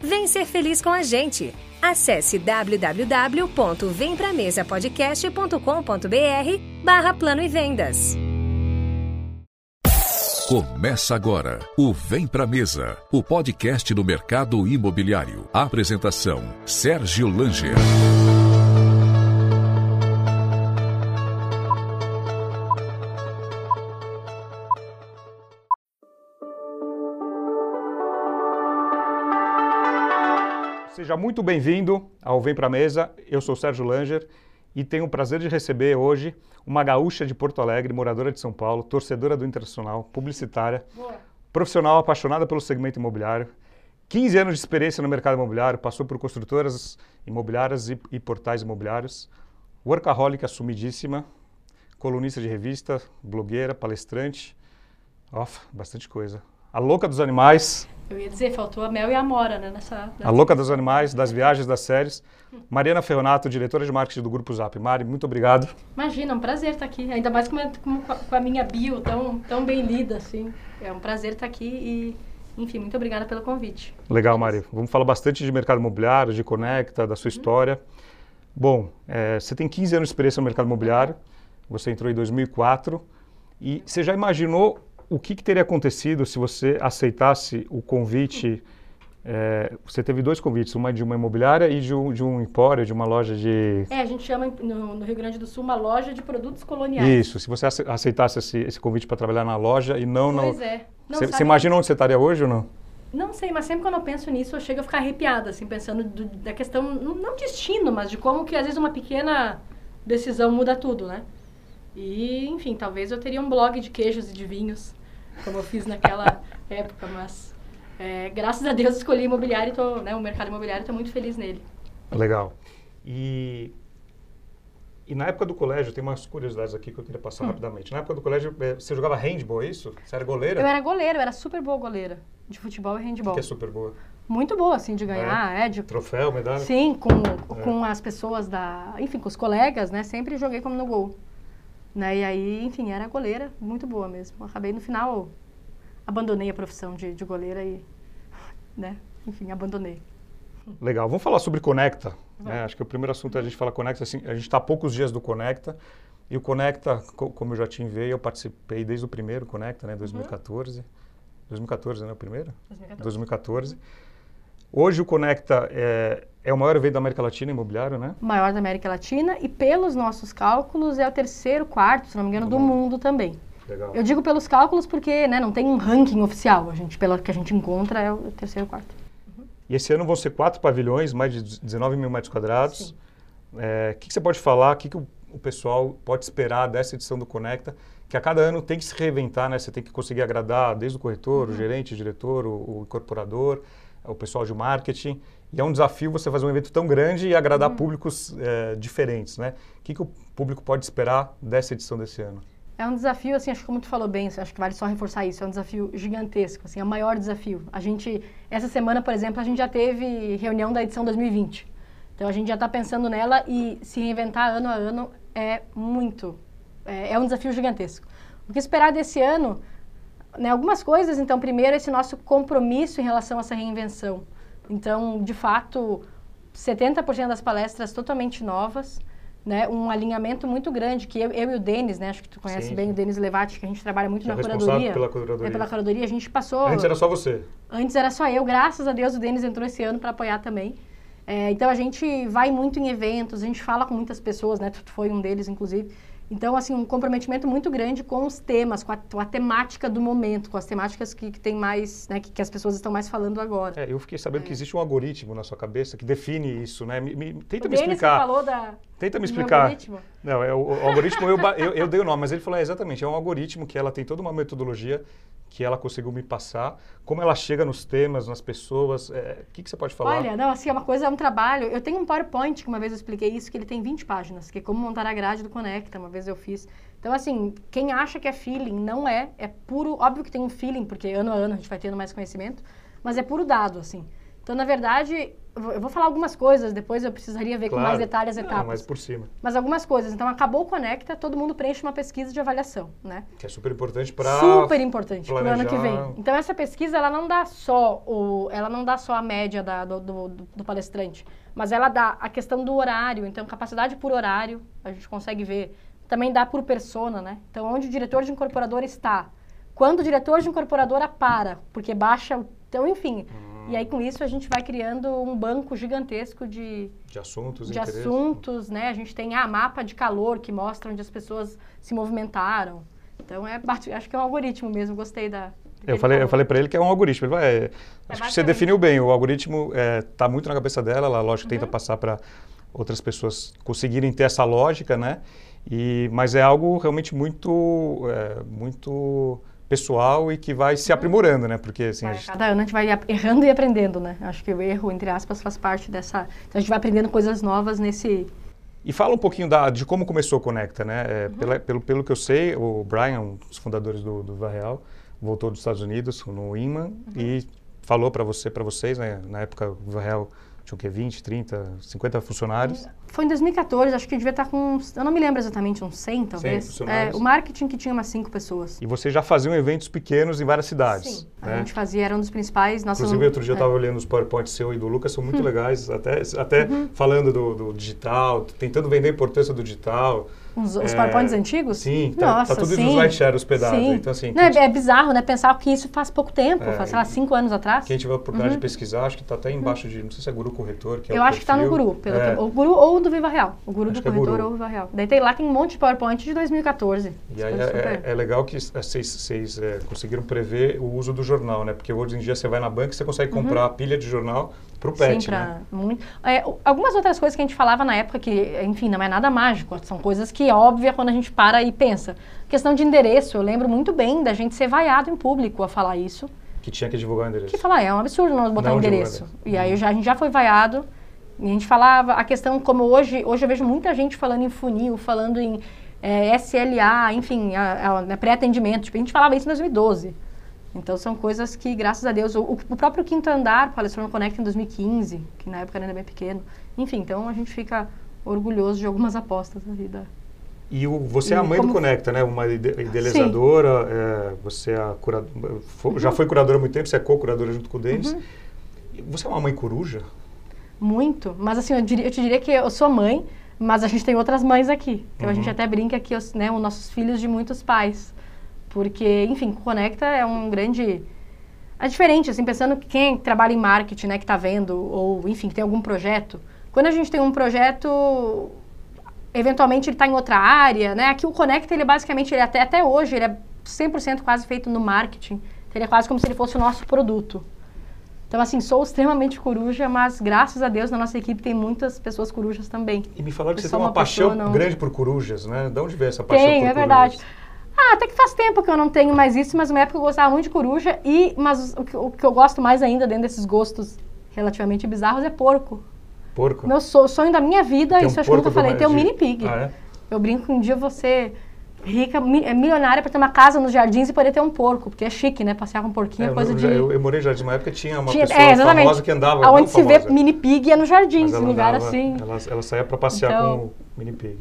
Vem ser feliz com a gente. Acesse www.vempramesapodcast.com.br barra Plano e Vendas. Começa agora o Vem Pra Mesa, o podcast do mercado imobiliário. Apresentação: Sérgio Langer. Seja muito bem-vindo ao Vem Pra Mesa. Eu sou Sérgio Langer e tenho o prazer de receber hoje uma gaúcha de Porto Alegre, moradora de São Paulo, torcedora do Internacional, publicitária, Boa. profissional apaixonada pelo segmento imobiliário, 15 anos de experiência no mercado imobiliário, passou por construtoras imobiliárias e, e portais imobiliários, workaholic assumidíssima, colunista de revista, blogueira, palestrante, ó, bastante coisa. A louca dos animais, Eu ia dizer, faltou a Mel e a Amora, né? Nessa, a louca dos animais, das viagens, das séries. Mariana Ferronato, diretora de marketing do Grupo Zap. Mari, muito obrigado. Imagina, é um prazer estar aqui. Ainda mais com a, com- a minha bio tão, tão bem lida, assim. É um prazer estar aqui e, enfim, muito obrigada pelo convite. Legal, Mari. Vamos falar bastante de mercado imobiliário, de Conecta, da sua história. Bom, eh, você tem 15 anos de experiência no mercado imobiliário, você entrou em 2004 e você já imaginou o que, que teria acontecido se você aceitasse o convite? eh, você teve dois convites, uma de uma imobiliária e de um, de um empório, de uma loja de... É, a gente chama no, no Rio Grande do Sul uma loja de produtos coloniais. Isso, se você ace- aceitasse esse, esse convite para trabalhar na loja e não no... Pois é. Não, Você imagina onde você estaria hoje ou não? Não sei, mas sempre quando eu penso nisso, eu chego a ficar arrepiada, assim, pensando do- da questão, não destino, mas de como que às vezes uma pequena decisão muda tudo, né? E, enfim, talvez eu teria um blog de queijos e de vinhos, como eu fiz naquela época, mas é, graças a Deus escolhi imobiliário e tô, né, o mercado imobiliário, estou muito feliz nele. Legal. E, e na época do colégio, tem umas curiosidades aqui que eu queria Hum. passar rapidamente. Na época do colégio, eh, você jogava handball, é isso? Você era goleira? Eu era goleira, eu era super boa goleira de futebol e Que handball. é super boa. Muito boa, assim, de ganhar, é, de Troféu, medalha? Sim, com, com as pessoas da. Enfim, com os colegas, né? Sempre joguei como no gol. Né? E aí, enfim, era goleira, muito boa mesmo. Acabei no final, abandonei a profissão de, de goleira e. Né? Enfim, abandonei. Legal. Vamos falar sobre Conecta. né? Acho que o primeiro assunto é a gente falar Conecta. Assim, a gente está há poucos dias do Conecta. E o Conecta, co- como eu já te enviei, eu participei desde o primeiro Conecta, né? 2014. 2014, né? O primeiro? 2014. 2014. Hoje o Conecta é, é o maior evento da América Latina imobiliário, né? Maior da América Latina e, pelos nossos cálculos, é o terceiro, quarto, se não me engano, do mundo também. Legal. Eu digo pelos cálculos porque né, não tem um ranking oficial. A gente, pelo que a gente encontra, é o terceiro, quarto. E esse ano vão ser quatro pavilhões, mais de 19 mil metros quadrados. É, O que, que você pode falar? O que, que o, o pessoal pode esperar dessa edição do Conecta? Que a cada ano tem que se reinventar, né? Você tem que conseguir agradar desde o corretor, Uhum. o gerente, o diretor, o, o incorporador, o pessoal de marketing. E é um desafio você fazer um evento tão grande e agradar Uhum. públicos é, diferentes, né? O que, que o público pode esperar dessa edição desse ano? É um desafio, assim, acho que como tu falou bem, acho que vale só reforçar isso, é um desafio gigantesco, assim, é o maior desafio. A gente, essa semana, por exemplo, a gente já teve reunião da edição 2020. Então a gente já está pensando nela e se reinventar ano a ano é muito, é, é um desafio gigantesco. O que esperar desse ano, né, algumas coisas, então, primeiro esse nosso compromisso em relação a essa reinvenção. Então, de fato, 70% das palestras totalmente novas, né, um alinhamento muito grande, que eu, eu e o Denis, né, acho que tu conhece Sim, bem o Denis Levati, que a gente trabalha muito é na responsável curadoria. pela curadoria. É, pela curadoria, a gente passou... Antes era só você. Antes era só eu, graças a Deus o Denis entrou esse ano para apoiar também. É, então a gente vai muito em eventos, a gente fala com muitas pessoas, né? Tu foi um deles, inclusive. Então, assim, um comprometimento muito grande com os temas, com a, com a temática do momento, com as temáticas que, que tem mais, né, que, que, as pessoas estão mais falando agora. É, eu fiquei sabendo é. que existe um algoritmo na sua cabeça que define isso, né? Me, me, tenta o me explicar. Falou da, tenta me explicar. Algoritmo. Não, é o, o algoritmo eu, eu, eu, dei o nome, mas ele falou é, exatamente, é um algoritmo que ela tem toda uma metodologia que ela conseguiu me passar, como ela chega nos temas, nas pessoas, o é, que, que você pode falar? Olha, não, assim, é uma coisa, é um trabalho, eu tenho um PowerPoint, que uma vez eu expliquei isso, que ele tem 20 páginas, que é como montar a grade do Conecta, uma vez eu fiz. Então, assim, quem acha que é feeling, não é, é puro, óbvio que tem um feeling, porque ano a ano a gente vai tendo mais conhecimento, mas é puro dado, assim. Então, na verdade, eu vou falar algumas coisas, depois eu precisaria ver claro. com mais detalhes as etapas. Não, mas por cima. Mas algumas coisas. Então, acabou o Conecta, todo mundo preenche uma pesquisa de avaliação, né? Que é super importante para Super importante para o ano que vem. Então, essa pesquisa, ela não dá só, o, ela não dá só a média da, do, do, do, palestrante, mas ela dá a questão do horário. Então, capacidade por horário, a gente consegue ver. Também dá por persona, né? Então, onde o diretor de incorporadora está. Quando o diretor de incorporadora para, porque baixa... Então, enfim... Hum e aí, com isso, a gente vai criando um banco gigantesco de, de assuntos, de assuntos, né? A gente tem a ah, mapa de calor que mostra onde as pessoas se movimentaram. Então, é, acho que é um algoritmo mesmo, gostei da... Eu falei, eu falei para ele que é um algoritmo. Ele vai, é, é, acho que você definiu bem. O algoritmo está é, muito na cabeça dela. Ela, lógico, uhum. tenta passar para outras pessoas conseguirem ter essa lógica, né? E, mas é algo realmente muito, é, muito pessoal e que vai se aprimorando, né? Porque assim, vai, a gente... cada ano a gente vai errando e aprendendo, né? Acho que o erro, entre aspas, faz parte dessa. Então a gente vai aprendendo coisas novas nesse. E fala um pouquinho da, de como começou o Conecta, né? É, uhum. pela, pelo, pelo que eu sei, o Brian, um dos fundadores do, do Varreal, voltou dos Estados Unidos no Inman uhum. e falou para você, para vocês, né? Na época o Varreal tinha o quê? 20, 30, 50 funcionários? Foi em 2014, acho que devia estar com, eu não me lembro exatamente, uns 100 talvez. 100 funcionários. É, o marketing que tinha umas 5 pessoas. E vocês já faziam eventos pequenos em várias cidades? Sim, né? a gente fazia, era um dos principais. Nossa, Inclusive, outro dia eu estava é. olhando os PowerPoints seu e do Lucas, são muito hum. legais, até, até uhum. falando do, do digital, tentando vender a importância do digital. Os, os é, PowerPoints antigos? Sim, tá, Nossa, tá tudo sim. no SlideShare hospedado. Sim. Então, assim, Não, é, é, bizarro, né? Pensar que isso faz pouco tempo, é, faz, sei lá, cinco anos atrás. Quem tiver a oportunidade uhum. de pesquisar, acho que está até embaixo de, não sei se é Guru Corretor, que é Eu acho que está no Guru, pelo é. que, o Guru ou do Viva Real. O Guru acho do é Corretor ou Viva Real. Daí tem, lá tem um monte de PowerPoint de 2014. E aí é, é, legal que vocês conseguiram prever o uso do jornal, né? Porque hoje em dia você vai na banca e você consegue uhum. comprar uhum. pilha de jornal para o pet, Sim, pra né? muito. É, algumas outras coisas que a gente falava na época que, enfim, não é nada mágico, são coisas que é óbvia quando a gente para e pensa. Questão de endereço, eu lembro muito bem da gente ser vaiado em público a falar isso. Que tinha que divulgar o endereço. Que falar, é um absurdo nós botar não endereço. E aí já, a gente já foi vaiado. A gente falava, a questão como hoje, hoje eu vejo muita gente falando em funil, falando em é, SLA, enfim, a, a, a pré-atendimento. Tipo, a gente falava isso em 2012. Então são coisas que, graças a Deus, o, o próprio Quinto Andar palestrou no Connect em 2015, que na época era bem pequeno. Enfim, então a gente fica orgulhoso de algumas apostas na vida. E o, você e é a mãe do Conecta, né? Uma idealizadora, é, você é a curadora, uhum. já foi curadora há muito tempo, você é co-curadora junto com o Denis. Uhum. Você é uma mãe coruja? Muito, mas assim, eu, diria, eu, te diria que eu sou mãe, mas a gente tem outras mães aqui. Então uhum. a gente até brinca que os, né, os nossos filhos de muitos pais. Porque, enfim, Conecta é um grande... É diferente, assim, pensando que quem trabalha em marketing, né, que está vendo, ou, enfim, que tem algum projeto. Quando a gente tem um projeto, eventualmente ele está em outra área, né? Aqui o Conecta, ele basicamente, ele até, até hoje, ele é 100% quase feito no marketing. Então, ele é quase como se ele fosse o nosso produto. Então, assim, sou extremamente coruja, mas graças a Deus na nossa equipe tem muitas pessoas corujas também. E me falaram que você tem uma, uma paixão não... grande por corujas, né? De onde veio essa paixão tem, por é verdade. Ah, até que faz tempo que eu não tenho mais isso, mas na época eu gostava muito de coruja. E, mas o que, o que eu gosto mais ainda, dentro desses gostos relativamente bizarros, é porco. Porco? Meu sonho da minha vida, Tem isso um acho que eu nunca falei, ter um mini pig. Ah, é? Eu brinco um dia você rica, é milionária para ter uma casa nos jardins e poder ter um porco, porque é chique, né? Passear com um porquinho é, coisa eu, de... Eu, eu morei em jardim, uma época tinha uma tinha, pessoa é, famosa que andava, Onde se famosa. vê mini pig é no jardim, esse lugar andava, assim. Ela, ela saía para passear então, com o mini pig.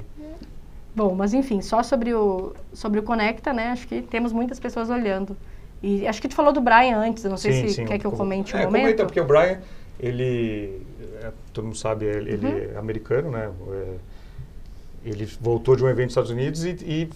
Bom, mas enfim, só sobre o, sobre o Conecta, né? Acho que temos muitas pessoas olhando. E acho que te falou do Brian antes, não sei sim, se sim, quer que eu comente um é, momento. Comenta, porque o Brian, ele, é, todo mundo sabe, ele, uhum. ele é americano, né? É, ele voltou de um evento nos Estados Unidos e, e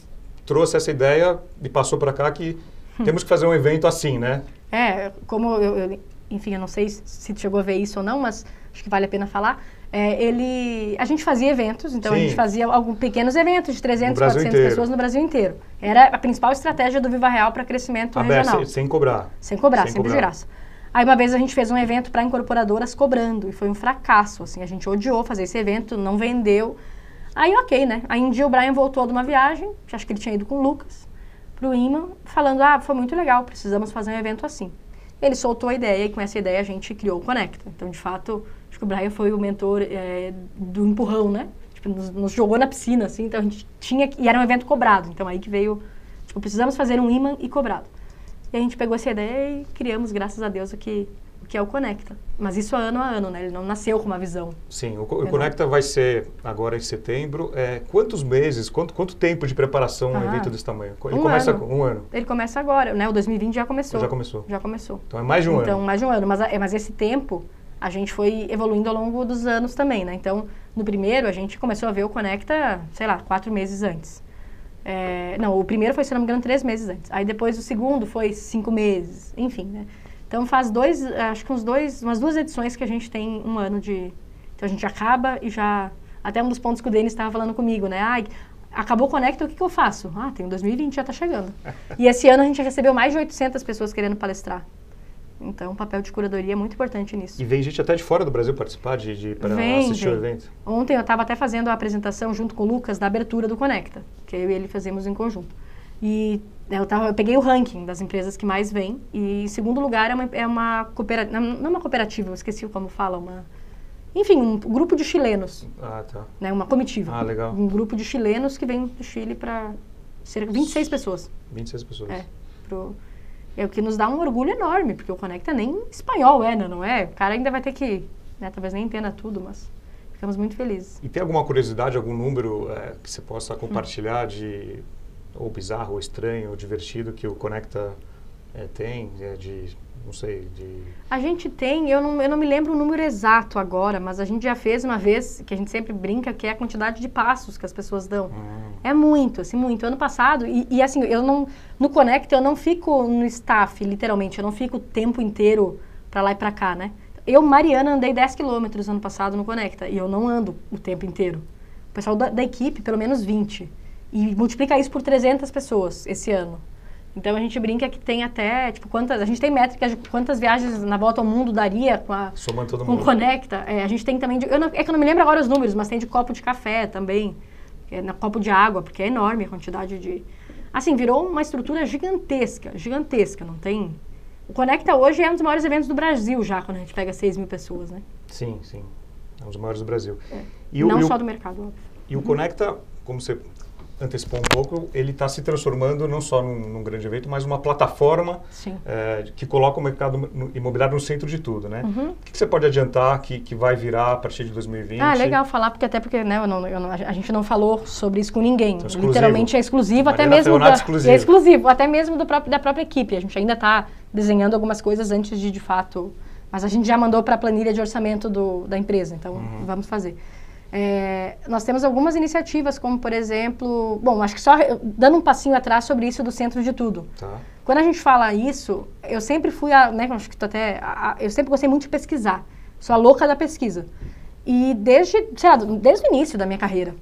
trouxe essa ideia e passou para cá que temos que fazer um evento assim, né? É, como eu, eu, enfim, eu não sei se chegou a ver isso ou não, mas acho que vale a pena falar. É, ele, a gente fazia eventos, então a Sim. gente fazia alguns pequenos eventos de 300, No Brasil 400 inteiro. pessoas no Brasil inteiro. Era a principal estratégia do Viva Real para crescimento Aberto, regional. sem, sem cobrar. Sem cobrar, Sem sempre de cobrar. graça. Aí uma vez a gente fez um evento para incorporadoras cobrando e foi um fracasso, assim, a gente odiou fazer esse evento, não vendeu. Aí ok, né? Aí um dia o Brian voltou de uma viagem, acho que ele tinha ido com o Lucas, pro imã, falando, ah, foi muito legal, precisamos fazer um evento assim. Ele soltou a ideia e com essa ideia a gente criou o Conecta. Então, de fato, acho que o Brian foi o mentor eh, do empurrão, né? Tipo, nos, nos jogou na piscina, assim, então a gente tinha... que- E era um evento cobrado, então aí que veio... Tipo, precisamos fazer um imã e cobrado. E a gente pegou essa ideia e criamos, graças a Deus, o que, que é o Conecta. Mas isso ano a ano, né? Ele não nasceu com uma visão. Sim, o, o Conecta vai ser agora em setembro. É, quantos meses, quanto, quanto tempo de preparação um Ah, evento desse tamanho? Ele um começa ano. um ano. Ele começa agora, né? O 2020 já começou. Já começou. Já começou. Então é mais de um então, ano. mais de um ano. Mas, é, mas esse tempo, a gente foi evoluindo ao longo dos anos também, né? Então, no primeiro, a gente começou a ver o Conecta, sei lá, quatro meses antes. É, não, o primeiro foi, se não me engano, três meses antes. Aí depois o segundo foi cinco meses, enfim, né? Então faz dois, acho que uns dois, umas duas edições que a gente tem um ano de... Então a gente acaba e já... Até um dos pontos que o Denis estava falando comigo, né? Ai, acabou o Conecta, o que, que eu faço? Ah, tem o 2020, já está chegando. e esse ano a gente recebeu mais de 800 pessoas querendo palestrar. Então, o papel de curadoria é muito importante nisso. E vem gente até de fora do Brasil participar, de, de, para Vem, assistir o vem. evento. Ontem eu estava até fazendo a apresentação junto com o Lucas da abertura do Conecta, que eu e ele fazemos em conjunto. E eu, tava, eu peguei o ranking das empresas que mais vêm, e em segundo lugar é uma, é uma cooperativa, não, não uma cooperativa, eu esqueci como fala, uma... Enfim, um grupo de chilenos, Ah, tá. né, uma comitiva. Ah, legal. Um grupo de chilenos que vem do Chile para cerca de 26 pessoas. 26 pessoas. É, pro, é o que nos dá um orgulho enorme, porque o Conecta nem espanhol é, né, não é? O cara ainda vai ter que, né, talvez nem entenda tudo, mas ficamos muito felizes. E tem alguma curiosidade, algum número é, que você possa compartilhar de ou bizarro, ou estranho, ou divertido que o Conecta é, tem, é, de, não sei, de... A gente tem, eu não, eu não me lembro o número exato agora, mas a gente já fez uma vez, que a gente sempre brinca, que é a quantidade de passos que as pessoas dão. É muito, assim, muito. Ano passado, e, e, assim, eu não, no Conecta eu não fico no staff, literalmente, eu não fico o tempo inteiro pra lá e pra cá, né? Eu, Mariana, andei 10 quilômetros ano passado no Conecta, e eu não ando o tempo inteiro. O pessoal da, da equipe, pelo menos 20. E multiplica isso por 300 pessoas esse ano. Então a gente brinca que tem até, tipo, quantas. A gente tem métricas de quantas viagens na volta ao mundo daria com a. Somando todo Com o mundo. Conecta. É, a gente tem também. De, eu não- é que eu não me lembro agora os números, mas tem de copo de café também. É, na copo de água, porque é enorme a quantidade de. Assim, virou uma estrutura gigantesca, gigantesca, não tem. O Conecta hoje é um dos maiores eventos do Brasil já, quando a gente pega 6 mil pessoas, né? Sim, sim. É um dos maiores do Brasil. E não o, e o- só do mercado, óbvio. E o Conecta, como você antecipou um pouco, ele está se transformando não só num, num grande evento, mas uma plataforma eh, que coloca o mercado imobiliário no centro de tudo, né? Uhum. O que, que você pode adiantar que, que vai virar a partir de 2020? Ah, legal falar, porque até porque né, eu não- eu não- a gente não falou sobre isso com ninguém. Então. Literalmente é exclusivo, até mesmo da, exclusivo. é exclusivo, até mesmo do próprio, da própria equipe. A gente ainda está desenhando algumas coisas antes de, de fato, mas a gente já mandou para a planilha de orçamento do, da empresa, então Uhum. vamos fazer. É, nós temos algumas iniciativas, como por exemplo, bom, acho que só dando um passinho atrás sobre isso do centro de tudo. Tá. Quando a gente fala isso, eu sempre fui a, né, acho que até, a- eu sempre gostei muito de pesquisar. Sou a louca da pesquisa. E desde, sei lá, desde o início da minha carreira.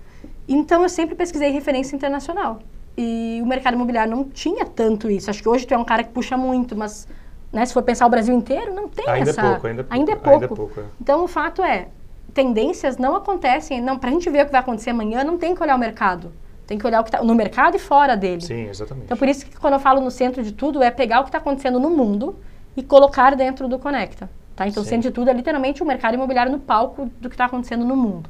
Então eu sempre pesquisei referência internacional. E o mercado imobiliário não tinha tanto isso. Acho que hoje tu é um cara que puxa muito, mas né, se for pensar o Brasil inteiro, não tem Ainda é essa. pouco, ainda é pouco, Ainda é ainda é pouco. pouco, é. Então o fato é, tendências não acontecem. Não, pra gente ver o que vai acontecer amanhã, não tem que olhar o mercado. Tem que olhar o que está no mercado e fora dele. Sim, exatamente. Então, por isso que quando eu falo no centro de tudo, é pegar o que está acontecendo no mundo e colocar dentro do Conecta. Tá? Então, o Sim. centro de tudo é literalmente o mercado imobiliário no palco do que está acontecendo no mundo.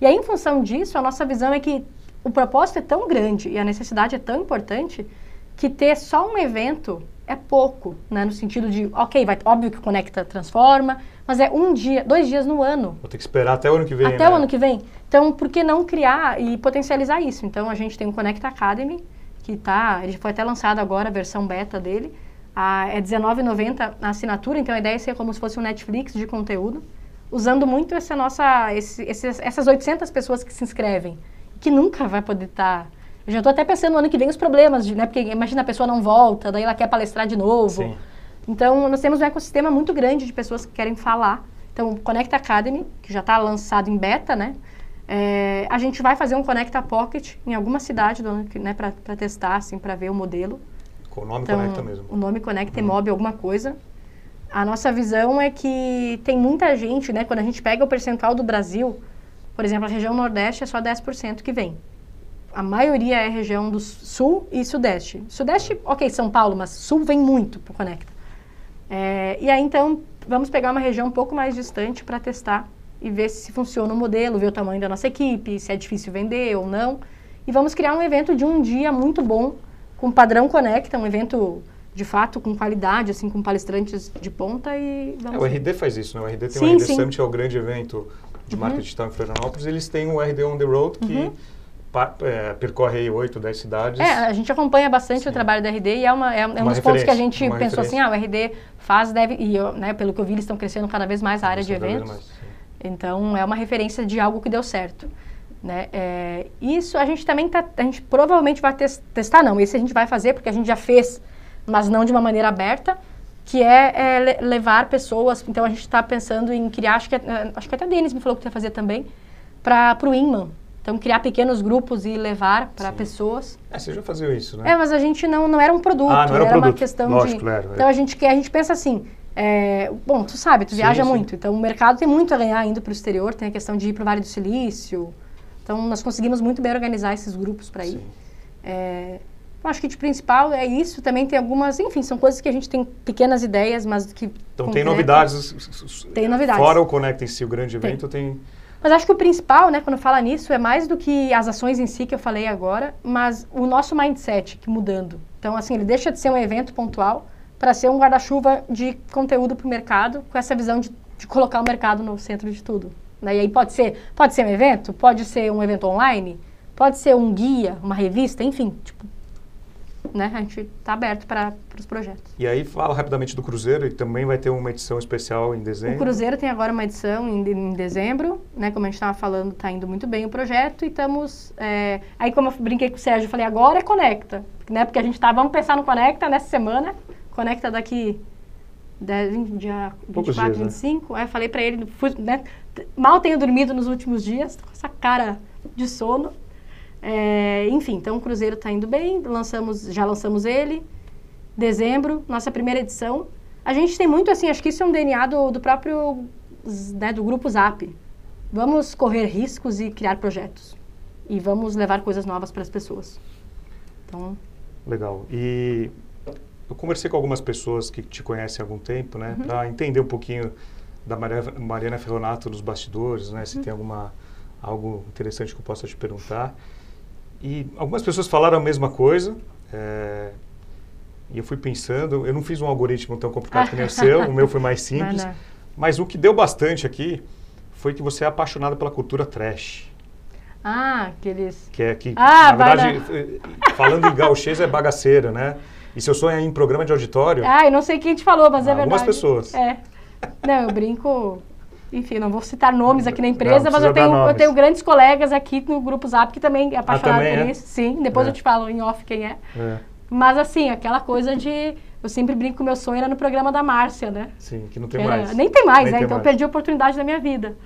E aí, em função disso, a nossa visão é que o propósito é tão grande e a necessidade é tão importante que ter só um evento é pouco, né? No sentido de, ok, vai, óbvio que o Conecta transforma, mas é um dia, dois dias no ano. Vou ter que esperar até o ano que vem, Até né? o ano que vem. Então, por que não criar e potencializar isso? Então, a gente tem o Connect Academy, que tá, ele foi até lançado agora, a versão beta dele. Ah, é R$19,90 a assinatura, então a ideia é ser como se fosse um Netflix de conteúdo, usando muito essa nossa, esse, esses- essas 800 pessoas que se inscrevem, que nunca vai poder estar... Eu já estou até pensando no ano que vem os problemas, de, né? Porque imagina a pessoa não volta, daí ela quer palestrar de novo. Sim. Então, nós temos um ecossistema muito grande de pessoas que querem falar. Então, o Conecta Academy, que já está lançado em beta, né? É, a gente vai fazer um Conecta Pocket em alguma cidade né, para testar, assim, para ver o modelo. O nome então, Conecta mesmo. O nome Conecta uhum. alguma coisa. A nossa visão é que tem muita gente, né? Quando a gente pega o percentual do Brasil, por exemplo, a região Nordeste é só 10% que vem. A maioria é região do Sul e Sudeste. Sudeste, ok, São Paulo, mas Sul vem muito para o Conecta. É, e aí, então, vamos pegar uma região um pouco mais distante para testar e ver se funciona o modelo, ver o tamanho da nossa equipe, se é difícil vender ou não. E vamos criar um evento de um dia muito bom, com padrão Conecta, um evento de fato com qualidade, assim, com palestrantes de ponta e é, o RD faz isso, né? O RD tem sim, o RD sim. Summit, é o grande evento de uhum. marketing digital em Florianópolis. Eles têm o RD On The Road, que uhum. É, percorre oito, dez cidades. É, a gente acompanha bastante sim. o trabalho da RD e é, uma, é, é um dos pontos que a gente pensou assim, ah, o RD faz, deve, e eu, né, pelo que eu vi, eles estão crescendo cada vez mais a área de eventos. Mais, então, é uma referência de algo que deu certo. Né? É, isso a gente também tá, a gente provavelmente vai tes testar, não, esse a gente vai fazer porque a gente já fez, mas não de uma maneira aberta, que é, é levar pessoas, então a gente está pensando em criar, acho que, é, acho que até a Denis me falou que ia fazer também, para o Inman. Então, criar pequenos grupos e levar para pessoas. É, você já fazia isso, né? É, mas a gente não, não era um produto, ah, não era, um era produto. uma questão Lógico, de... Claro, então, a gente quer, a gente pensa assim, é, bom, tu sabe, tu sim, viaja sim. muito, então o mercado tem muito a ganhar indo para o exterior, tem a questão de ir para o Vale do Silício. Então nós conseguimos muito bem organizar esses grupos para ir. É, eu acho que de principal é isso. Também tem algumas, enfim, são coisas que a gente tem pequenas ideias, mas que. Então tem novidades. Tem novidades. Fora o Conecta em si, o grande evento, tem. tem... Mas acho que o principal, né, quando fala nisso, é mais do que as ações em si que eu falei agora, mas o nosso mindset que mudando. Então, assim, ele deixa de ser um evento pontual para ser um guarda-chuva de conteúdo para o mercado, com essa visão de, de, colocar o mercado no centro de tudo. Né? E aí pode ser, pode ser um evento, pode ser um evento online, pode ser um guia, uma revista, enfim, tipo, né? A gente está aberto para os projetos. E aí fala rapidamente do Cruzeiro e também vai ter uma edição especial em dezembro. O Cruzeiro tem agora uma edição em, em dezembro, né? Como a gente estava falando, está indo muito bem o projeto e estamos... É... Aí como eu brinquei com o Sérgio, eu falei, agora é Conecta, né? Porque a gente está, vamos pensar no Conecta nessa semana, Conecta daqui dia 24, dias, 25. Né? Aí eu falei para ele, fui, né, mal tenho dormido nos últimos dias, com essa cara de sono. É, enfim, então o Cruzeiro está indo bem, lançamos, já lançamos ele, dezembro, nossa primeira edição. A gente tem muito assim, acho que isso é um DNA do, do próprio, né, do grupo Zap. Vamos correr riscos e criar projetos. E vamos levar coisas novas para as pessoas. Então... Legal. E eu conversei com algumas pessoas que te conhecem há algum tempo, né, uhum. para entender um pouquinho da Mariana Ferronato nos bastidores, né, se uhum. tem alguma algo interessante que eu possa te perguntar. E algumas pessoas falaram a mesma coisa. É, e eu fui pensando, eu não fiz um algoritmo tão complicado que nem o seu, o meu foi mais simples. Não, não. Mas o que deu bastante aqui foi que você é apaixonada pela cultura trash. Ah, aqueles. Que é que, ah, na verdade, eh, falando em gauchês, é bagaceira, né? E seu sonho é em programa de auditório? Ah, eu não sei quem te falou, mas é verdade. Algumas pessoas. É. Não, eu brinco. Enfim, não vou citar nomes aqui na empresa, não, mas eu tenho, eu tenho grandes colegas aqui no Grupo Zap que também é apaixonado ah, por é? isso. Sim, depois é. eu te falo em off quem é. é. Mas assim, aquela coisa de. Eu sempre brinco que o meu sonho era no programa da Márcia, né? Sim, que não tem que mais. Nem tem mais, nem né? Tem então mais. eu perdi a oportunidade da minha vida.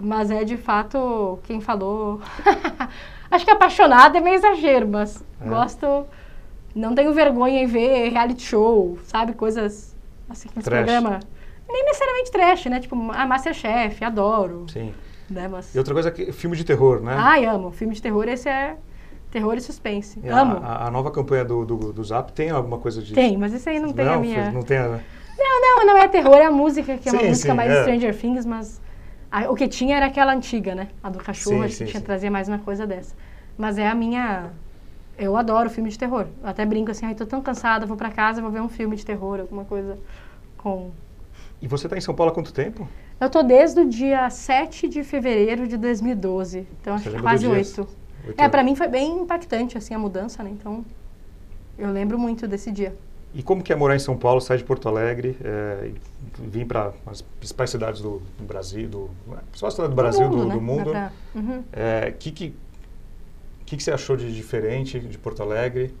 Mas é de fato quem falou. Acho que apaixonada é meio exagero, mas é. gosto não tenho vergonha em ver reality show, sabe? Coisas assim, esse programa. Nem necessariamente trash, né? Tipo, a Masterchef, adoro. Sim. Né? Mas... E outra coisa é filme de terror, né? Ai, amo. Filme de terror, esse é terror e suspense. E amo. A, a, nova campanha do, do, do, Zap tem alguma coisa de... Tem, mas isso aí não tem não, a minha... Não tem a... Não, não, não é terror, é a música, que é sim, uma música sim, mais é. Stranger Things, mas... A, o que tinha era aquela antiga, né? A do cachorro, sim, a gente tinha trazia mais uma coisa dessa. Mas é a minha eu adoro filme de terror. Eu até brinco assim, ai, tô tão cansada, vou para casa, vou ver um filme de terror, alguma coisa com... E você está em São Paulo há quanto tempo? Eu tô desde o dia 7 de fevereiro de 2012. Então, acho que quase oito. É, para mim foi bem impactante, assim, a mudança, né? Então, eu lembro muito desse dia. E como que é morar em São Paulo, sair de Porto Alegre, é, vir para as principais cidades do, do Brasil, do, só cidade do Brasil, do mundo, do, né? do mundo. Pra... Uhum. É, que, que que, que você achou de diferente de Porto Alegre?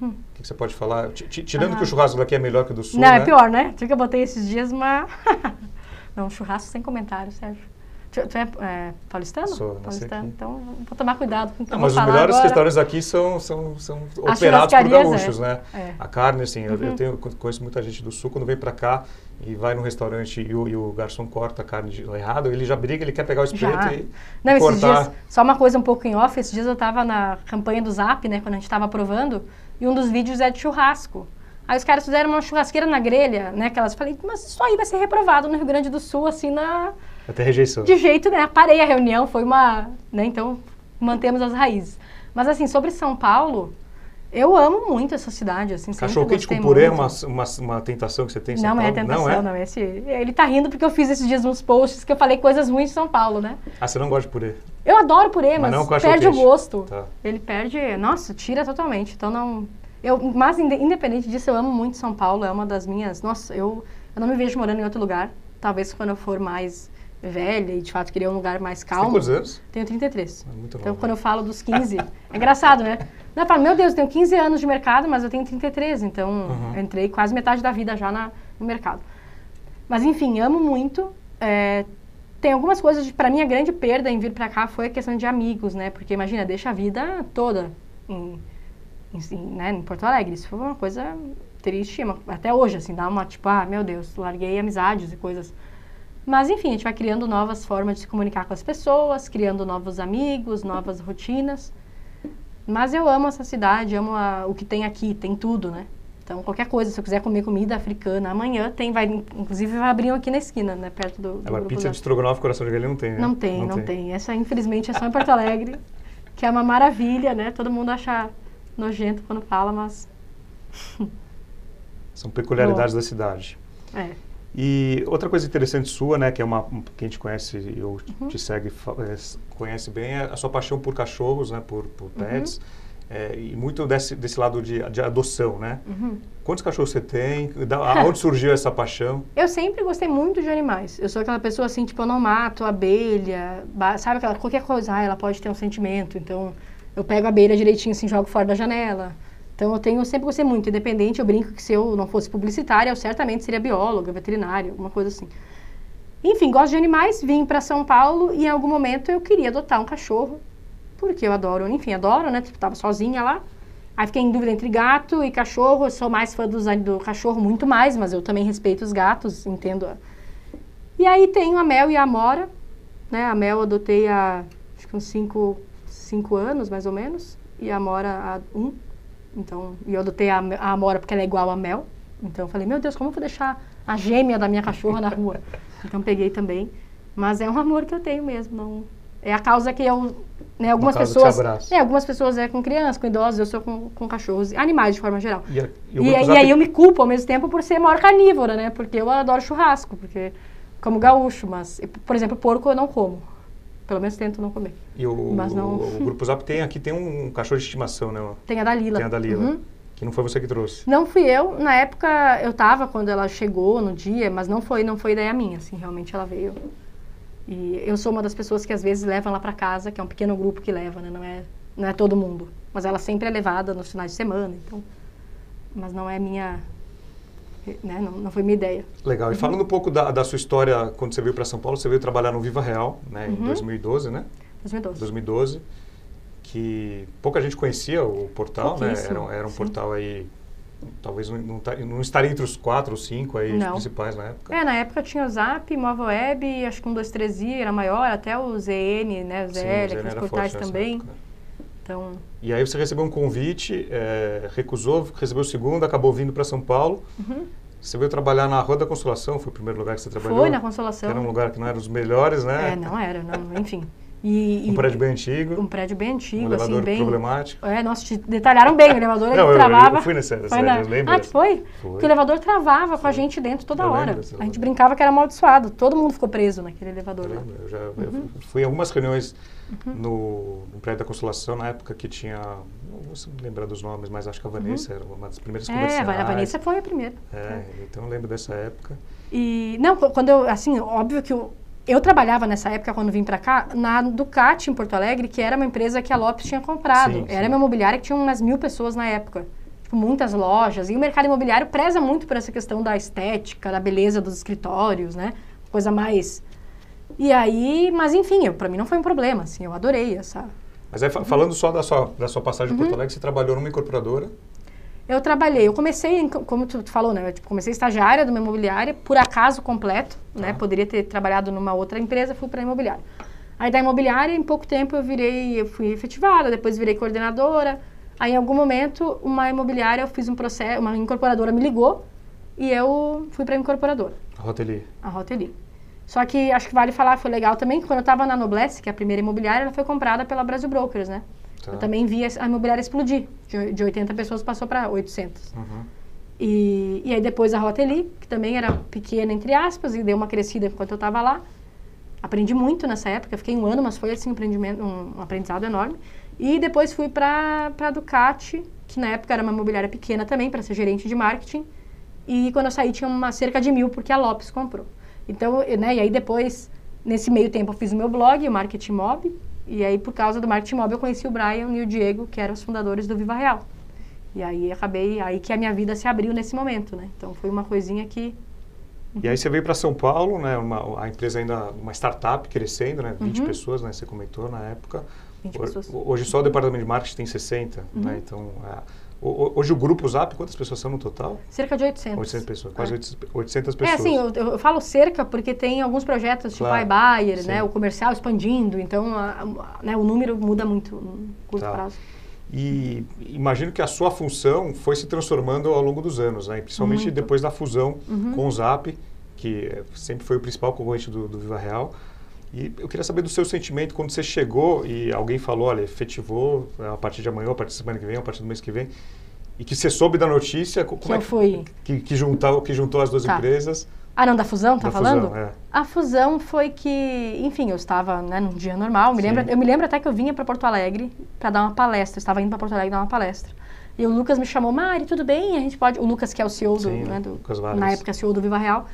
O hum. que, que, você pode falar? T tirando ah. que o churrasco daqui é melhor que o do sul, Não, é né? é pior, né? Tinha que eu botei esses dias uma... Não, churrasco sem comentário, Sérgio. Tu, tu é, é paulistano? Sou, paulistano. Então vou tomar cuidado com o que Não, mas os melhores agora. restaurantes aqui são, são, são As operados por gaúchos, é. né? É. Uhum. A carne, assim, eu- eu tenho, conheço muita gente do sul, quando vem pra cá e vai no restaurante e o, e o garçom corta a carne de, errado, ele já briga, ele quer pegar o espeto e, Não, e esses cortar. dias, só uma coisa um pouco em off, esses dias eu tava na campanha do Zap, né, quando a gente tava provando, e um dos vídeos é de churrasco. Aí os caras fizeram uma churrasqueira na grelha, né, que elas falei, mas isso aí vai ser reprovado no Rio Grande do Sul, assim, na... Até rejeição. De jeito, né, parei a reunião, foi uma, né, então mantemos as raízes. Mas assim, sobre São Paulo, eu amo muito essa cidade, assim, Cachorro quente com purê é uma, uma, uma tentação que você tem em São Não é Paulo? tentação, não, Esse, ele tá rindo porque eu fiz esses dias uns posts que eu falei coisas ruins de São Paulo, né? Ah, você não gosta de purê? Eu adoro purê, Mas mas, não perde o gosto. Tá. Ele perde, nossa, tira totalmente. Então não. Eu, mas inde- independente disso, eu amo muito São Paulo. É uma das minhas. Nossa, eu, eu não me vejo morando em outro lugar. Talvez quando eu for mais velha e de fato querer um lugar mais Você tem calmo. quantos anos? Tenho 33. Ah, muito então quando eu falo dos 15, é engraçado, né? Não, eu falo, meu Deus, eu tenho 15 anos de mercado, mas eu tenho 33. Então Uhum. entrei quase metade da vida já na, no mercado. Mas enfim, amo muito. É, tem algumas coisas, de- pra mim a grande perda em vir pra cá foi a questão de amigos, né? Porque imagina, deixa a vida toda em, em, em, né, em Porto Alegre. Isso foi uma coisa triste, uma- até hoje, assim, dá uma tipo, ah, meu Deus, larguei amizades e coisas. Mas enfim, a gente vai criando novas formas de se comunicar com as pessoas, criando novos amigos, novas rotinas. Mas eu amo essa cidade, amo a- o que tem aqui, tem tudo, né? Então, qualquer coisa, se eu quiser comer comida africana amanhã, tem, vai, inclusive vai abrir aqui na esquina, né? Perto do, do Agora, Grupo pizza Zap. de estrogonofe coração de galinha não tem, né? Não tem, não, tem. Essa, infelizmente, é só em Porto Alegre, que é uma maravilha, né? Todo mundo acha nojento quando fala, mas São peculiaridades da cidade. é. E outra coisa interessante sua, né, que é uma que a gente conhece e eu Uhum. te segue, s- conhece bem, é a sua paixão por cachorros, né, por, por Uhum. pets, é, e muito desse, desse lado de, de adoção, né? Uhum. Quantos cachorros você tem? Da, aonde surgiu essa paixão? Eu sempre gostei muito de animais. Eu sou aquela pessoa assim, tipo, eu não mato abelha, sabe aquela qualquer coisa, ah, ela pode ter um sentimento, então eu pego a abelha direitinho assim, jogo fora da janela. Então eu tenho, sempre gostei muito, independente, eu brinco que se eu não fosse publicitária, eu certamente seria bióloga, veterinária, alguma coisa assim. Enfim, gosto de animais, vim para São Paulo e em algum momento eu queria adotar um cachorro, porque eu adoro, enfim, adoro, né? Tipo, tava sozinha lá. Aí fiquei em dúvida entre gato e cachorro. Eu sou mais fã dos, do cachorro, muito mais, mas eu também respeito os gatos, entendo. E aí tenho a Mel e a Amora. Né? A Mel eu adotei há acho que uns 5 cinco, anos, mais ou menos. E a Amora há um. Então, e eu adotei a, a Amora porque ela é igual a Mel. Então eu falei, meu Deus, como eu vou deixar a gêmea da minha cachorra na rua? Então peguei também. Mas é um amor que eu tenho mesmo. Não, é a causa que eu. Né, algumas pessoas. abraça. É, algumas pessoas é com crianças, com idosos, eu sou com, com cachorros, animais de forma geral. E, E, e, Zap- aí eu me culpo ao mesmo tempo por ser maior carnívora, né? Porque eu adoro churrasco, porque como gaúcho, mas, por exemplo, porco eu não como. Pelo menos tento não comer. E o, Mas não- o, Grupo Zap tem aqui tem um cachorro de estimação, né? Tem a Dalila. Tem a Dalila, Uhum. que não foi você que trouxe. Não fui eu, na época eu tava quando ela chegou no dia, mas não foi, não foi ideia minha, assim, realmente ela veio. E eu sou uma das pessoas que às vezes levam ela para casa, que é um pequeno grupo que leva, né? Não é, não é todo mundo, mas ela sempre é levada nos finais de semana, então. Mas não é minha, né? Não, não foi minha ideia. Legal. E Uhum. falando um pouco da, da sua história, quando você veio para São Paulo, você veio trabalhar no Viva Real, né, Uhum. em 2012, né? 2012. 2012, que pouca gente conhecia o portal, né? Era, era um sim. portal aí, talvez não, não, tá- não estaria entre os quatro ou cinco aí Não. principais na época. É, na época tinha o Zap, Mova Web, acho que um 123i era maior, até o ZN, né, o Sim, ZL, o aqueles portais também. época, né? Então, E aí você recebeu um convite, é, recusou, recebeu o segundo, acabou vindo para São Paulo. Você veio trabalhar na Rua da Consolação, foi o primeiro lugar que você trabalhou? Foi na Consolação. Era um lugar que não era dos melhores, né? É, não era, não, enfim. E, Um prédio bem antigo, um prédio bem um antigo, elevador assim, bem... problemático. É, nossa, te detalharam bem, o elevador ele Não, eu- eu travava. fui nessa- nessa Foi na- área, lembra Ah, foi? Foi. Porque o elevador travava com a Foi. gente dentro toda Eu lembro hora. A gente brincava que era amaldiçoado. Todo mundo ficou preso naquele elevador Eu lembro, eu já eu Uhum. fui em algumas reuniões no, no prédio da Consolação, na época que tinha, não vou se lembrar dos nomes, mas acho que a Vanessa era uma das primeiras Uhum. É, comerciais. a Vanessa foi a primeira. É, então eu lembro dessa época. E, não, qu- quando eu, assim, óbvio que eu, eu trabalhava nessa época, quando vim pra cá, na Ducati, em Porto Alegre, que era uma empresa que a Lopes tinha comprado. Sim, era sim. uma imobiliária que tinha umas mil pessoas na época. Tipo, muitas lojas. E o mercado imobiliário preza muito por essa questão da estética, da beleza dos escritórios, né? coisa mais... E aí, mas enfim, para mim não foi um problema, assim, eu adorei essa... Mas aí, falando só da sua, da sua passagem Uhum. por Porto Alegre, você trabalhou numa incorporadora? Eu trabalhei, eu comecei, em- como tu tu falou, né? Eu tipo, comecei estagiária de uma imobiliária, por acaso completo, né? Poderia ter trabalhado numa outra empresa, fui para a imobiliária. Aí da imobiliária, em pouco tempo, eu virei, eu fui efetivada, depois virei coordenadora. Aí, em algum momento, uma imobiliária, eu fiz um processo, uma incorporadora me ligou e eu fui para a incorporadora, A Roteli. a Hoteli. Só que acho que vale falar, foi legal também, que quando eu estava na Noblesse, que é a primeira imobiliária, ela foi comprada pela Brasil Brokers, né? Tá. Eu também vi a imobiliária explodir. De, de 80 pessoas passou para 800. Uhum. E, e aí depois a Roteli, que também era pequena, entre aspas, e deu uma crescida enquanto eu estava lá. Aprendi muito nessa época, fiquei um ano, mas foi assim um, aprendimento, um, um aprendizado enorme. E depois fui para a Ducati, que na época era uma imobiliária pequena também, para ser gerente de marketing. E quando eu saí tinha uma cerca de mil, porque a Lopes comprou. Então, eu, né, e aí depois, nesse meio tempo, eu fiz o meu blog, o Marketing Mob. E aí, por causa do Marketing Mob, eu conheci o Brian e o Diego, que eram os fundadores do Viva Real. E aí acabei, aí que a minha vida se abriu nesse momento, né? Então foi uma coisinha que E aí você veio para São Paulo, né? Uma, a empresa ainda, uma startup crescendo, né? 20 pessoas, né? Você comentou na época. 20 Ho- Uhum. pessoas. Uhum. Hoje só o departamento de marketing tem 60, né? Então, é, ho- ho- hoje o grupo Zap, quantas pessoas são no total? cerca de 800. 800 pessoas, quase É. 800 800 É pessoas. assim, eu, eu- falo cerca porque tem alguns projetos tipo Claro, iBuyer, né, o comercial expandindo, então a- a- né, o número muda muito no curto Tá. prazo. E imagino que a sua função foi se transformando ao longo dos anos, né? principalmente Muito. Uhum. depois da fusão com o Zap, que sempre foi o principal concorrente do, do Viva Real. E eu queria saber do seu sentimento quando você chegou e alguém falou, olha, efetivou a partir de amanhã, a partir da semana que vem, a partir do mês que vem, e que você soube da notícia, co- como eu é que, fui- que, que, juntou, que juntou as duas Tá. empresas. Ah, não, da fusão, tá Da falando? fusão, é. A fusão foi que, enfim, eu estava né, num dia normal. Me Sim. lembro, eu me lembro até que eu vinha para Porto Alegre para dar uma palestra. Eu estava indo para Porto Alegre dar uma palestra. E o Lucas me chamou, Mari, tudo bem? A gente pode. O Lucas, que é o CEO do. Sim, né, do Lucas Vargas. na época, CEO do Viva Real.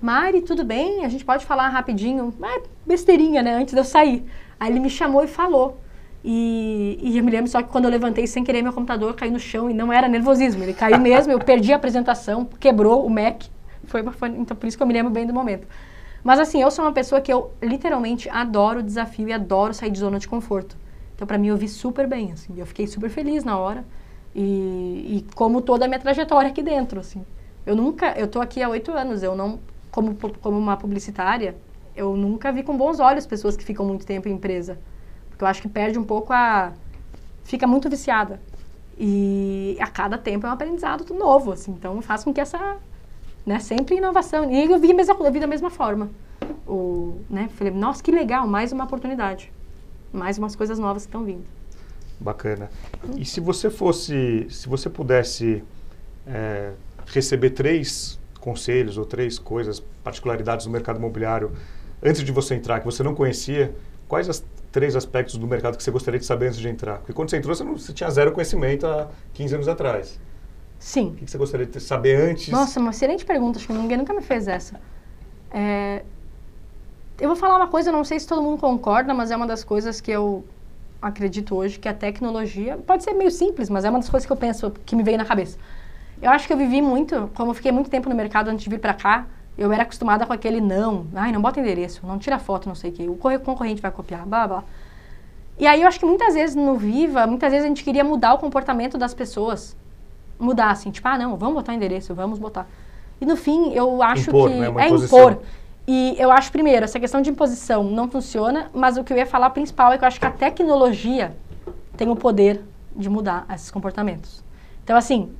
Mari, tudo bem? A gente pode falar rapidinho. Ah, besteirinha, né? Antes de eu sair. Aí ele me chamou e falou. E, e eu me lembro só que quando eu levantei sem querer, meu computador caiu no chão e não era nervosismo. Ele caiu mesmo, eu perdi a apresentação, quebrou o Mac. Foi, então por isso que eu me lembro bem do momento. Mas assim, eu sou uma pessoa que eu literalmente adoro desafio e adoro sair de zona de conforto. Então para mim eu vi super bem, assim. Eu fiquei super feliz na hora. E, e como toda a minha trajetória aqui dentro, assim. Eu nunca, eu tô aqui há oito anos, eu não, como, como uma publicitária, eu nunca vi com bons olhos pessoas que ficam muito tempo em empresa. Porque eu acho que perde um pouco a... Fica muito viciada. E a cada tempo é um aprendizado novo, assim. Então faz com que essa... Né, sempre inovação. E eu vi, eu vi da mesma forma. O, né, falei, nossa, que legal, mais uma oportunidade. Mais umas coisas novas que estão vindo. Bacana. E se você fosse, se você pudesse eh, receber três conselhos ou três coisas, particularidades do mercado imobiliário antes de você entrar que você não conhecia, quais as três aspectos do mercado que você gostaria de saber antes de entrar? Porque quando você entrou, você, não, você tinha zero conhecimento há 15 anos atrás. Sim. O que você gostaria de saber antes? Nossa, uma excelente pergunta. Acho que ninguém nunca me fez essa. É, eu vou falar uma coisa, não sei se todo mundo concorda, mas é uma das coisas que eu acredito hoje, que a tecnologia... Pode ser meio simples, mas é uma das coisas que eu penso, que me veio na cabeça. Eu acho que eu vivi muito, como eu fiquei muito tempo no mercado antes de vir pra cá, eu era acostumada com aquele não. Ai, não bota endereço, não tira foto, não sei o quê. O corre- concorrente vai copiar, blá, blá. E aí eu acho que muitas vezes no Viva, muitas vezes a gente queria mudar o comportamento das pessoas. Mudar, assim, tipo, ah, não, vamos botar endereço, vamos botar. E no fim, eu acho Impor, que né? Uma é imposição. impor. E eu acho, primeiro, essa questão de imposição não funciona, mas o que eu ia falar principal é que eu acho que a tecnologia tem o poder de mudar esses comportamentos. Então, assim,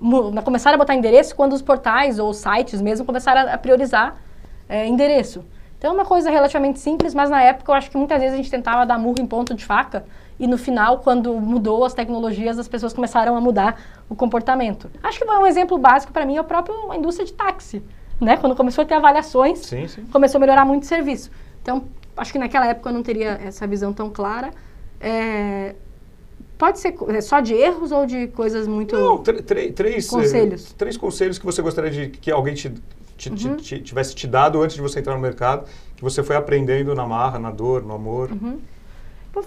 começaram a botar endereço quando os portais ou os sites mesmo começaram a- a priorizar é, endereço. Então, é uma coisa relativamente simples, mas na época eu acho que muitas vezes a gente tentava dar murro em ponto de faca e no final, quando mudou as tecnologias, as pessoas começaram a mudar o comportamento. Acho que um exemplo básico para mim é a própria indústria de táxi. Né? Quando começou a ter avaliações, Sim, sim. começou a melhorar muito o serviço. Então, acho que naquela época eu não teria essa visão tão clara. É, pode ser é só de erros ou de coisas muito... Não, tr- tr- três Conselhos. Uhum. eh, três conselhos que você gostaria de que alguém te, te- te- te- tivesse te dado antes de você entrar no mercado, que você foi aprendendo na marra, na dor, no amor. Uhum.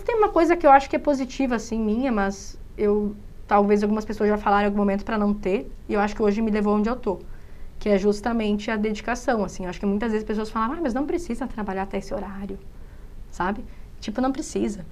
Tem uma coisa que eu acho que é positiva, assim, minha, mas eu... Talvez algumas pessoas já falaram em algum momento para não ter, e eu acho que hoje me levou onde eu tô. que é justamente a dedicação, assim. Eu acho que muitas vezes as pessoas falam, ah, mas não precisa trabalhar até esse horário, sabe? Tipo, não precisa.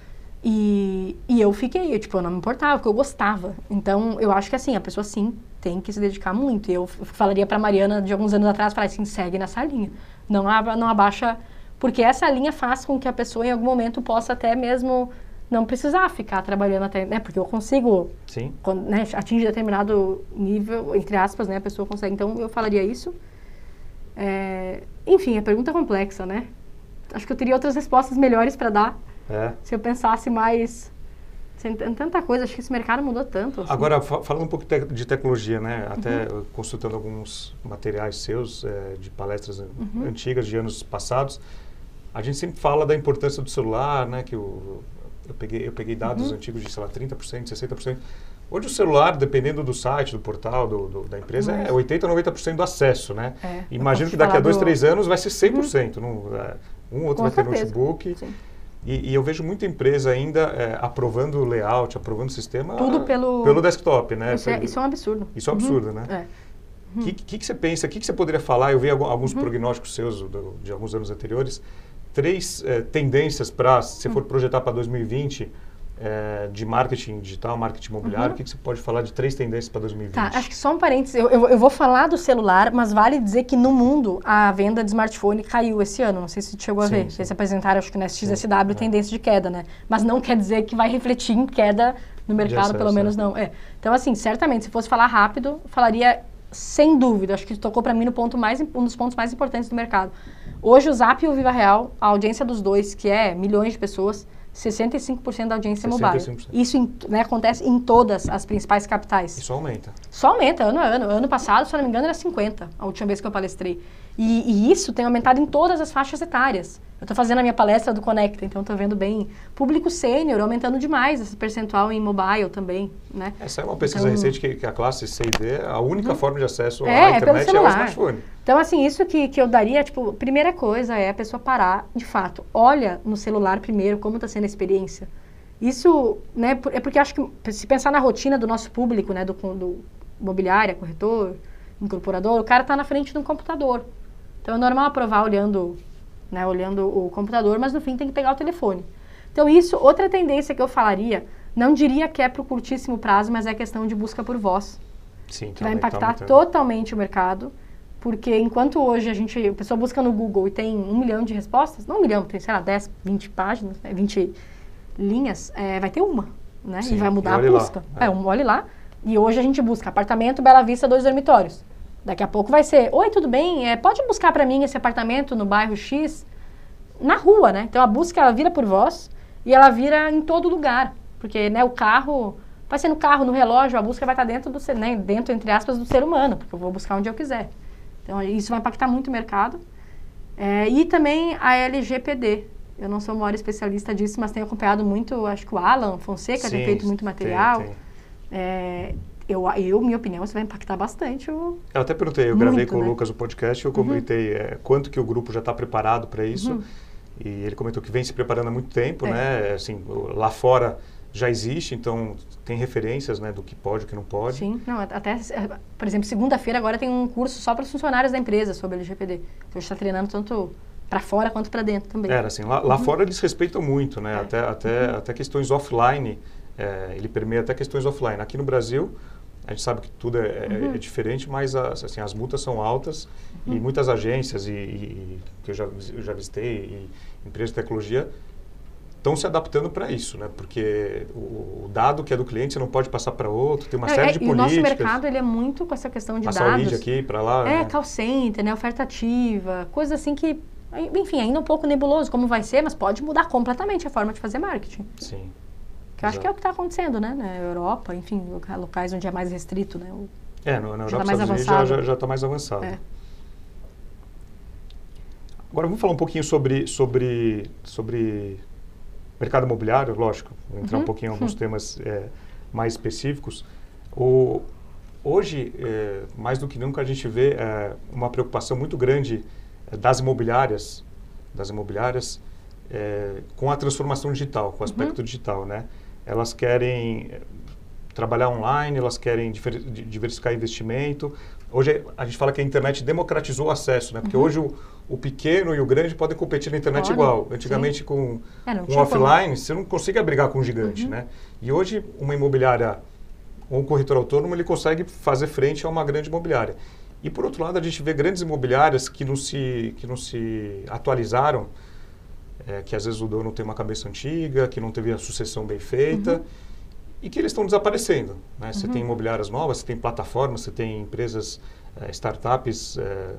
E, e eu fiquei, eu, tipo, eu não me importava, porque eu gostava. Então, eu acho que assim, a pessoa sim tem que se dedicar muito. E eu falaria para Mariana de alguns anos atrás, falar assim, segue nessa linha. Não, não abaixa, porque essa linha faz com que a pessoa em algum momento possa até mesmo não precisar ficar trabalhando até, né? Porque eu consigo, Sim. Quando, né, atingir determinado nível, entre aspas, né? A pessoa consegue. Então, eu falaria isso. É, enfim, a pergunta é complexa, né? Acho que eu teria outras respostas melhores para dar. É. Se eu pensasse mais... Tem tanta coisa, acho que esse mercado mudou tanto. Assim. Agora, fa falando um pouco de tecnologia, né? Até uhum. consultando alguns materiais seus, é, de palestras uhum. antigas, de anos passados, a gente sempre fala da importância do celular, né? Que o, eu peguei, eu peguei dados uhum. antigos de, sei lá, 30%, 60%. Hoje o celular, dependendo do site, do portal, do, do, da empresa, é 80% a 90% do acesso, né? É, Imagino que daqui a dois, do... três anos vai ser 100%. Uhum. Não, é, um outro Com vai ter notebook. E, e, eu vejo muita empresa ainda é, aprovando o layout, aprovando o sistema Tudo pelo, pelo desktop, né? Isso, é, isso é um absurdo. Isso é um absurdo, né? É. O uhum. que, que, que, você pensa? O que, que você poderia falar? Eu vi alguns uhum. prognósticos seus do, de alguns anos anteriores. Três é, tendências para, se for projetar para 2020, é, de marketing digital, marketing imobiliário. Uhum. O que, que, você pode falar de três tendências para 2020? Tá, acho que só um parênteses. Eu, eu, eu, vou falar do celular, mas vale dizer que no mundo a venda de smartphone caiu esse ano. Não sei se você chegou a sim, ver. Sim. Eles apresentaram, acho que na XSW, é. tendência de queda, né? Mas não quer dizer que vai refletir em queda no mercado, acesso, pelo menos é. não. É. Então, assim, certamente, se fosse falar rápido, falaria sem dúvida. Acho que tocou para mim no ponto mais, um dos pontos mais importantes do mercado. Hoje o Zap e o Viva Real, a audiência dos dois, que é milhões de pessoas, 65% da audiência 65%. mobile. Isso em, né, acontece em todas as principais capitais. Isso aumenta. Só aumenta, ano a ano. Ano passado, se eu não me engano, era 50, a última vez que eu palestrei. E, e isso tem aumentado em todas as faixas etárias. Eu estou fazendo a minha palestra do Conecta, então estou vendo bem. Público sênior aumentando demais esse percentual em mobile também, né? Essa é uma pesquisa então, recente que, que, a classe C e D, a única uhum. forma de acesso à é, internet é, é o smartphone. Então, assim, isso que, que eu daria, tipo, primeira coisa é a pessoa parar, de fato, olha no celular primeiro como está sendo a experiência. Isso, né, é porque acho que se pensar na rotina do nosso público, né, do, do imobiliária, corretor, incorporador, o cara está na frente de um computador. Então é normal aprovar olhando né, olhando o computador, mas no fim tem que pegar o telefone. Então isso, outra tendência que eu falaria, não diria que é para o curtíssimo prazo, mas é questão de busca por voz. Sim, vai impactar totalmente o mercado, porque enquanto hoje a gente, a pessoa busca no Google e tem um milhão de respostas, não um milhão, tem, sei lá, 10, 20 páginas, 20 né, linhas, é, vai ter uma, né? Sim, e vai mudar e a busca. Lá, é. é, um olhe lá. E hoje a gente busca apartamento, Bela Vista, dois dormitórios. Daqui a pouco vai ser, oi, tudo bem? É, pode buscar para mim esse apartamento no bairro X? Na rua, né? Então a busca ela vira por voz e ela vira em todo lugar. Porque né, o carro, vai ser no carro, no relógio, a busca vai estar dentro do né, dentro, entre aspas, do ser humano, porque eu vou buscar onde eu quiser. Então isso vai impactar muito o mercado. É, e também a LGPD. Eu não sou o maior especialista disso, mas tenho acompanhado muito, acho que o Alan Fonseca Sim, tem feito muito material. Tem, tem. É, eu, eu, minha opinião, isso vai impactar bastante o. Eu até perguntei, eu muito, gravei com né? o Lucas o podcast eu comentei uhum. é, quanto que o grupo já está preparado para isso. Uhum. E ele comentou que vem se preparando há muito tempo, é. né? Assim, lá fora já existe, então tem referências né, do que pode e o que não pode. Sim, não, até, por exemplo, segunda-feira agora tem um curso só para os funcionários da empresa sobre LGPD. Então a gente está treinando tanto para fora quanto para dentro também. Era assim, lá, lá uhum. fora eles respeitam muito, né? É. Até, até, uhum. até questões offline, é, ele permeia até questões offline. Aqui no Brasil, a gente sabe que tudo é, é, uhum. é diferente, mas as, assim, as multas são altas uhum. e muitas agências e, e, que eu já, eu já visitei e empresas de tecnologia estão se adaptando para isso, né? Porque o, o, dado que é do cliente você não pode passar para outro, tem uma é, série de e políticas. E o nosso mercado ele é muito com essa questão de a dados. saúde aqui para lá. É, né? call center, né? Oferta ativa, coisa assim que, enfim, ainda um pouco nebuloso como vai ser, mas pode mudar completamente a forma de fazer marketing. Sim. Que eu acho que é o que está acontecendo, né? Na Europa, enfim, locais onde é mais restrito, né? O, é, no, na Europa, já está já, tá mais avançado. É. Agora vamos falar um pouquinho sobre, sobre, sobre mercado imobiliário, lógico. Vou entrar uhum. um pouquinho em alguns uhum. temas é, mais específicos. O, hoje, é, mais do que nunca, a gente vê é, uma preocupação muito grande é, das imobiliárias, das imobiliárias é, com a transformação digital, com o aspecto uhum. digital, né? Elas querem trabalhar online, elas querem diversificar investimento. Hoje a gente fala que a internet democratizou o acesso, né? Porque uhum. hoje o, o, pequeno e o grande podem competir na internet igual. Antigamente sim. com, é, com offline, como. você não conseguia brigar com um gigante, uhum. né? E hoje uma imobiliária ou um corretor autônomo, ele consegue fazer frente a uma grande imobiliária. E por outro lado, a gente vê grandes imobiliárias que não se, que não se atualizaram, é, que às vezes o dono tem uma cabeça antiga, que não teve a sucessão bem feita. Uhum e que eles estão desaparecendo. Né? Você tem uhum. imobiliárias novas, você tem plataformas, você tem empresas, eh, startups eh,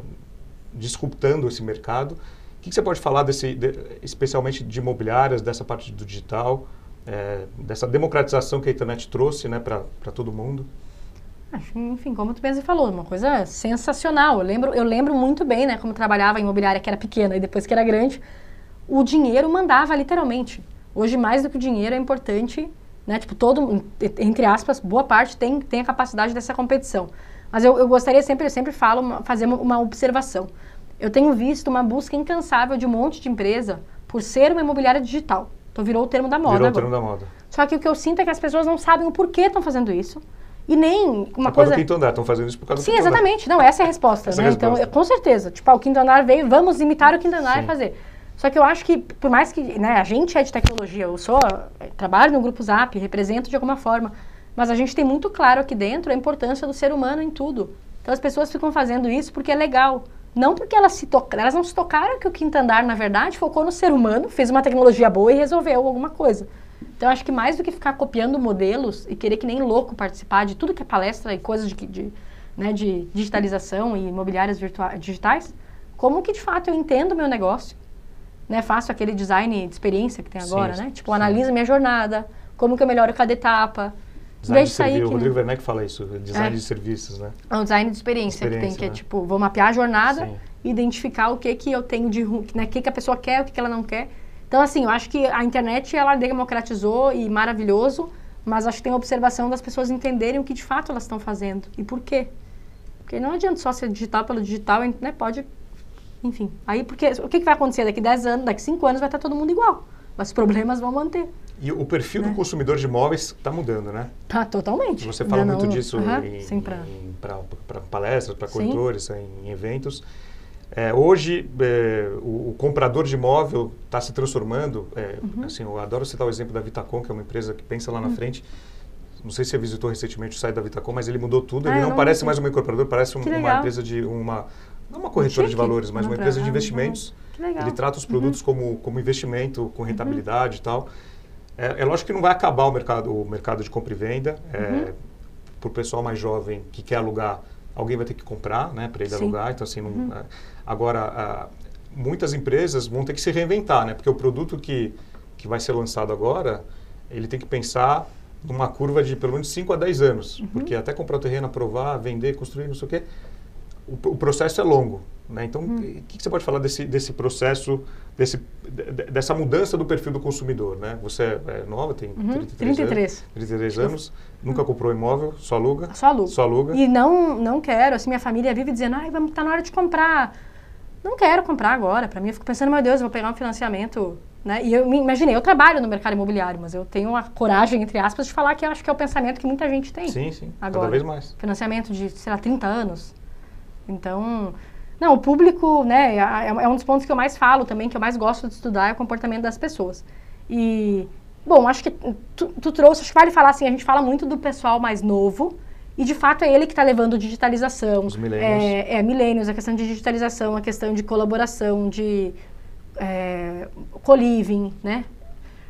disruptando esse mercado. O que, que você pode falar desse, de, especialmente de imobiliárias, dessa parte do digital, eh, dessa democratização que a internet trouxe né, para todo mundo? Acho, enfim, como tu mesmo falou, uma coisa sensacional. Eu lembro, eu lembro muito bem, né, como trabalhava em imobiliária que era pequena e depois que era grande, o dinheiro mandava literalmente. Hoje mais do que o dinheiro é importante né? Tipo, todo, entre aspas, boa parte tem, tem a capacidade dessa competição. Mas eu, eu gostaria sempre, eu sempre falo, uma, fazer uma, uma observação. Eu tenho visto uma busca incansável de um monte de empresa por ser uma imobiliária digital. Então virou o termo da moda. Virou o termo da moda. Só que o que eu sinto é que as pessoas não sabem o porquê estão fazendo isso. E nem uma é coisa. quinto andar, estão fazendo isso por causa Sim, do quinto exatamente. Andar. Não, essa é a resposta, essa né? É a então, resposta. Então, com certeza. Tipo, ah, o quinto andar veio, vamos imitar o quinto andar Sim. e fazer. Só que eu acho que, por mais que né, a gente é de tecnologia, eu sou, trabalho no grupo Zap, represento de alguma forma, mas a gente tem muito claro aqui dentro a importância do ser humano em tudo. Então as pessoas ficam fazendo isso porque é legal. Não porque elas se tocaram, elas não se tocaram que o quinto andar, na verdade, focou no ser humano, fez uma tecnologia boa e resolveu alguma coisa. Então, acho que mais do que ficar copiando modelos e querer que nem louco participar de tudo que é palestra e coisas de, de, né, de digitalização e imobiliárias digitais, como que de fato eu entendo o meu negócio, né, faço aquele design de experiência que tem agora, sim, né? Tipo, analisa minha jornada, como que eu melhoro cada etapa. Design de sair o Rodrigo Werneck fala isso, design é. de serviços, né? É um design de experiência, experiência que tem, que é né? tipo, vou mapear a jornada, sim. identificar o que que eu tenho de né, o que que a pessoa quer, o que que ela não quer. Então, assim, eu acho que a internet, ela democratizou e maravilhoso, mas acho que tem a observação das pessoas entenderem o que de fato elas estão fazendo e por quê. Porque não adianta só ser digital pelo digital, né? Pode enfim, aí porque o que, que vai acontecer daqui 10 anos, daqui 5 anos vai estar todo mundo igual. Mas os problemas vão manter. E o perfil né? do consumidor de imóveis está mudando, né? Tá, totalmente. Você fala muito disso para palestras, para corretores, em, em eventos. É, hoje, é, o, o, comprador de imóvel está se transformando. É, uhum. assim, eu adoro citar o exemplo da Vitacom, que é uma empresa que pensa lá na uhum. frente. Não sei se você visitou recentemente o site da Vitacom, mas ele mudou tudo. Ah, ele não, não parece mais uma incorporadora, parece um, uma empresa de uma não uma corretora de valores, mas uma empresa de investimentos. Ele trata os produtos uhum. como, como investimento, com rentabilidade uhum. e tal. É, é, lógico que não vai acabar o mercado, o mercado de compra e venda. É, uhum. Para o pessoal mais jovem que quer alugar, alguém vai ter que comprar né, para ele Sim. alugar. Então, assim, não, uhum. é, agora, muitas empresas vão ter que se reinventar, né? Porque o produto que, que vai ser lançado agora, ele tem que pensar numa curva de pelo menos 5 a 10 anos. Uhum. Porque até comprar o terreno, aprovar, vender, construir, não sei o quê, o, o processo é longo. Né? Então, hum. o hum. que, que, você pode falar desse, desse processo, desse, dessa mudança do perfil do consumidor? Né? Você é, é nova, tem uhum. 33, 33. anos, 33 anos nunca comprou imóvel, só aluga? Só aluga. Só aluga. E não, não quero, assim, minha família vive dizendo, ai, vamos, tá na hora de comprar. Não quero comprar agora, para mim, eu fico pensando, meu Deus, eu vou pegar um financiamento, né? E eu me imaginei, eu trabalho no mercado imobiliário, mas eu tenho a coragem, entre aspas, de falar que eu acho que é o pensamento que muita gente tem. Sim, sim, agora. cada vez mais. Financiamento de, sei lá, 30 anos, então, não, o público, né, é, é, é um dos pontos que eu mais falo também, que eu mais gosto de estudar, é o comportamento das pessoas. E, bom, acho que tu, tu trouxe, acho que vale falar assim, a gente fala muito do pessoal mais novo, e de fato é ele que está levando digitalização. Os milênios. É, é, milênios, a questão de digitalização, a questão de colaboração, de é, co-living, né?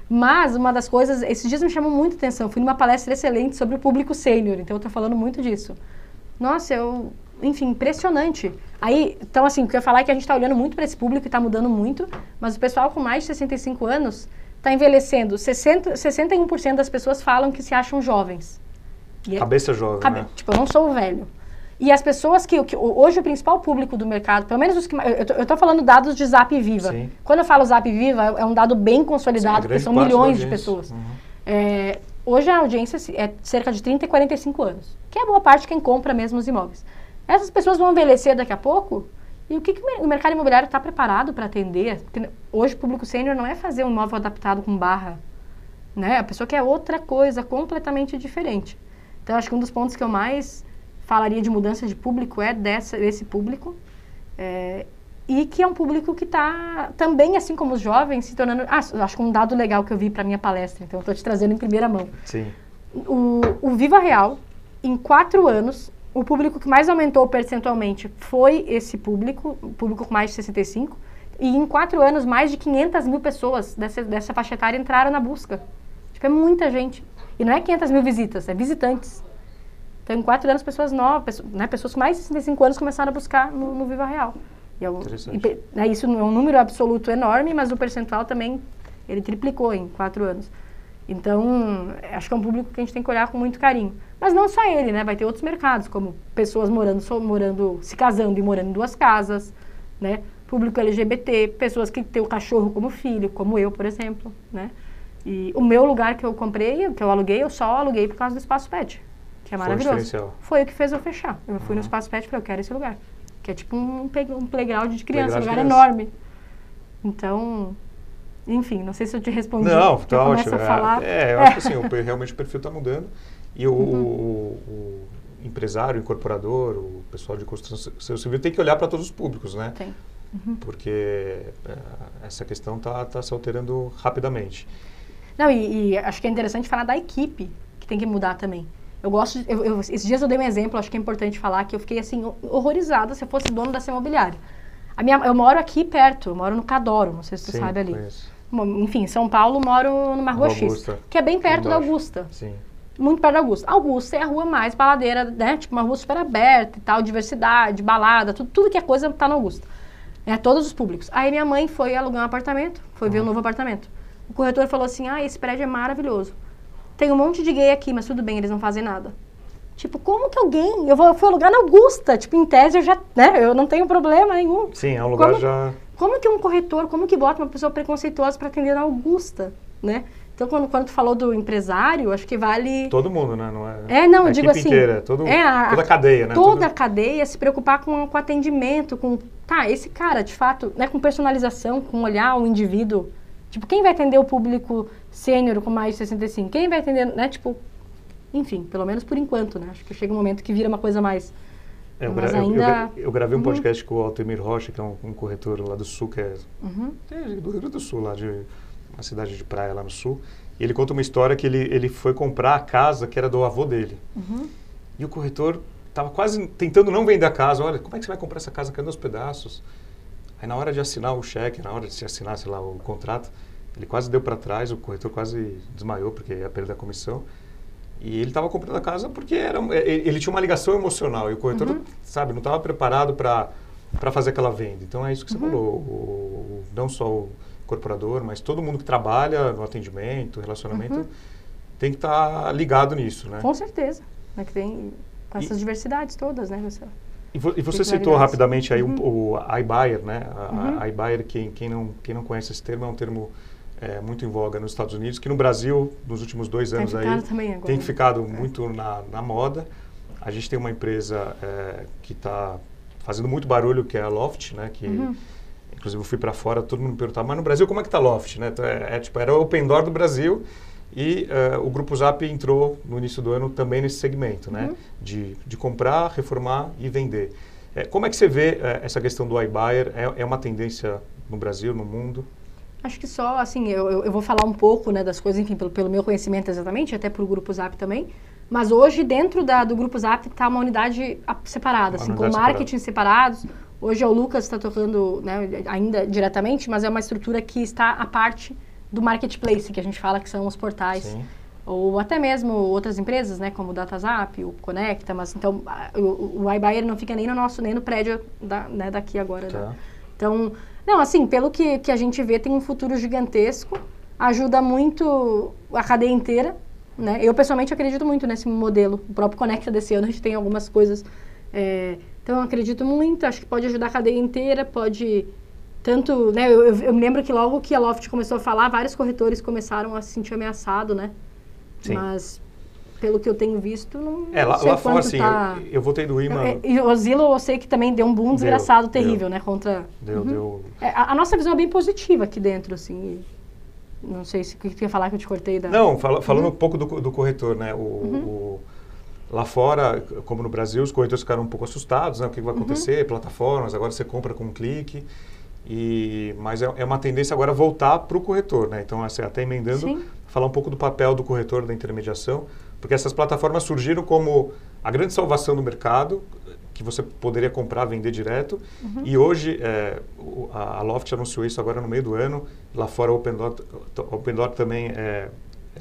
Mas uma das coisas, esses dias me chamam muito atenção, fui numa palestra excelente sobre o público sênior, então eu estou falando muito disso. Nossa, eu enfim, impressionante. Aí, então assim, o que eu ia falar é que a gente está olhando muito para esse público e está mudando muito, mas o pessoal com mais de 65 anos está envelhecendo. 60, 61% das pessoas falam que se acham jovens. E é Cabeça jovem, cabe, né? Tipo, eu não sou velho. E as pessoas que, que, hoje o principal público do mercado, pelo menos os que eu estou falando dados de Zap Viva. Sim. Quando eu falo Zap Viva, é um dado bem consolidado, Sim, porque são milhões de pessoas. Uhum. É, hoje a audiência é cerca de 30 e 45 anos, que é boa parte quem compra mesmo os imóveis. Essas pessoas vão envelhecer daqui a pouco e o que, que o mercado imobiliário está preparado para atender? Porque hoje o público sênior não é fazer um imóvel adaptado com barra. Né? A pessoa quer outra coisa completamente diferente. Então, acho que um dos pontos que eu mais falaria de mudança de público é dessa, desse público. É, e que é um público que está também, assim como os jovens, se tornando. Ah, acho que um dado legal que eu vi para minha palestra, então estou te trazendo em primeira mão. Sim. O, o Viva Real, em quatro anos, o público que mais aumentou percentualmente foi esse público, o público com mais de 65. E em quatro anos, mais de 500 mil pessoas dessa, dessa faixa etária entraram na busca. Tipo, é muita gente. E não é 500 mil visitas, é visitantes. Então, em quatro anos, pessoas novas, né, pessoas com mais de 65 anos começaram a buscar no, no Viva Real. E é, e, né, isso é um número absoluto enorme, mas o percentual também, ele triplicou em quatro anos. Então, acho que é um público que a gente tem que olhar com muito carinho. Mas não só ele, né? Vai ter outros mercados, como pessoas morando, morando se casando e morando em duas casas, né? Público LGBT, pessoas que têm o cachorro como filho, como eu, por exemplo, né? E o meu lugar que eu comprei, que eu aluguei, eu só aluguei por causa do Espaço Pet, que é maravilhoso. Foi, Foi o que fez eu fechar. Eu fui uhum. no Espaço Pet e falei, eu quero esse lugar. Que é tipo um, um playground de criança, um lugar criança. enorme. Então, enfim, não sei se eu te respondi. Não, tá ótimo. A falar. É, é, eu acho que assim, o, realmente o perfil está mudando. E o, uhum. Empresário, o incorporador, o pessoal de construção civil tem que olhar para todos os públicos, né? Tem. Uhum. Porque é, essa questão está tá se alterando rapidamente. Não, e, e, acho que é interessante falar da equipe, que tem que mudar também. Eu gosto, de, eu, eu, esses dias eu dei um exemplo, acho que é importante falar, que eu fiquei assim, horrorizada se eu fosse dono dessa imobiliária. A minha, eu moro aqui perto, eu moro no Cadoro, não sei se tu Sim, sabe ali. Conheço. Enfim, em São Paulo moro no Marrua X, que é bem perto da Augusta. Sim. Muito perto da Augusta. Augusta é a rua mais baladeira, né? Tipo, uma rua super aberta e tal, diversidade, balada, tudo, tudo que é coisa tá na Augusta. É, todos os públicos. Aí minha mãe foi alugar um apartamento, foi uhum. ver um novo apartamento. O corretor falou assim, ah, esse prédio é maravilhoso. Tem um monte de gay aqui, mas tudo bem, eles não fazem nada. Tipo, como que alguém. Eu vou, eu fui alugar na Augusta. Tipo, em tese eu já. Né, eu não tenho problema nenhum. Sim, é um lugar como, já. Como que um corretor, como que bota uma pessoa preconceituosa para atender na Augusta, né? Então, quando, quando tu falou do empresário, acho que vale... Todo mundo, né? Não é, é não, eu digo assim... inteira, todo, é a, toda a cadeia, né? Toda a cadeia se preocupar com, com atendimento, com... Tá, esse cara, de fato, né, com personalização, com olhar o indivíduo. Tipo, quem vai atender o público sênior com mais de 65? Quem vai atender, né? Tipo, enfim, pelo menos por enquanto, né? Acho que chega um momento que vira uma coisa mais. É, eu, gra ainda... eu, eu, gravei um uhum. podcast com o Altemir Rocha, que é um, um, corretor lá do sul, que é, uhum. é do Rio Grande do Sul, lá de uma cidade de praia lá no sul. E ele conta uma história que ele, ele foi comprar a casa que era do avô dele. Uhum. E o corretor estava quase tentando não vender a casa. Olha, como é que você vai comprar essa casa caindo aos pedaços? Aí na hora de assinar o cheque, na hora de se assinar, sei lá, o contrato, ele quase deu para trás, o corretor quase desmaiou porque ia perder a comissão. E ele estava comprando a casa porque era, ele tinha uma ligação emocional e o corretor, uhum. sabe, não estava preparado para para fazer aquela venda. Então é isso que você uhum. falou, o, não só o corporador, mas todo mundo que trabalha no atendimento, relacionamento, uhum. tem que estar tá ligado nisso, né? Com certeza, né, que tem com essas e, diversidades todas, né, você. E, vo, e você citou rapidamente aí uhum. o, o iBuyer, né? A, uhum. a iBuyer, quem, quem, não, quem não conhece esse termo, é um termo é, muito em voga nos Estados Unidos, que no Brasil, nos últimos dois anos aí, tem ficado é. muito na, na, moda. A gente tem uma empresa é, que está fazendo muito barulho, que é a Loft, né? Que, uhum. Inclusive, eu fui para fora, todo mundo me perguntava, mas no Brasil como é que está Loft? Né? Então, é, é, tipo, era o Open Door do Brasil e uh, o Grupo Zap entrou no início do ano também nesse segmento, né? Uhum. De, de comprar, reformar e vender. É, como é que você vê uh, essa questão do iBuyer? É, é uma tendência no Brasil, no mundo? Acho que só, assim, eu, eu, eu, vou falar um pouco né, das coisas, enfim, pelo, pelo meu conhecimento exatamente, até para o Grupo Zap também. Mas hoje, dentro da, do Grupo Zap, está uma unidade separada, uma assim, unidade com marketing separada. separados. Hoje o Lucas está tocando né, ainda diretamente, mas é uma estrutura que está à parte do marketplace, que a gente fala que são os portais. Sim. Ou até mesmo outras empresas, né, como o DataZap, o Conecta, mas então o, o iBuyer não fica nem no nosso, nem no prédio da, né, daqui agora. Tá. Né? Então, não, assim, pelo que, que a gente vê, tem um futuro gigantesco, ajuda muito a cadeia inteira, né? Eu, pessoalmente, acredito muito nesse modelo. O próprio Conecta desse ano, a gente tem algumas coisas... É, então, eu acredito muito, acho que pode ajudar a cadeia inteira, pode... Tanto, né, eu, eu, me lembro que logo que a Loft começou a falar, vários corretores começaram a se sentir ameaçados, né? Sim. Mas pelo que eu tenho visto, não É, lá, sei lá fora, assim, tá... eu, eu voltei do IMA... É, e o Zillow, eu sei que também deu um boom desgraçado, deu, terrível, deu, né, contra... Deu, uhum. deu... É, a, a, nossa visão é bem positiva aqui dentro, assim, não sei se o que tu ia falar que eu te cortei da... Não, fala, falando uhum. um pouco do, do corretor, né, o, uhum. o, Lá fora, como no Brasil, os corretores ficaram um pouco assustados, né? O que vai acontecer? Uhum. Plataformas, agora você compra com um clique. E, mas é, é uma tendência agora voltar para o corretor, né? Então, assim, até emendando, Sim. falar um pouco do papel do corretor da intermediação, porque essas plataformas surgiram como a grande salvação do mercado, que você poderia comprar, vender direto. Uhum. E hoje, é, a, Loft anunciou isso agora no meio do ano, lá fora o OpenDoor, Open também é,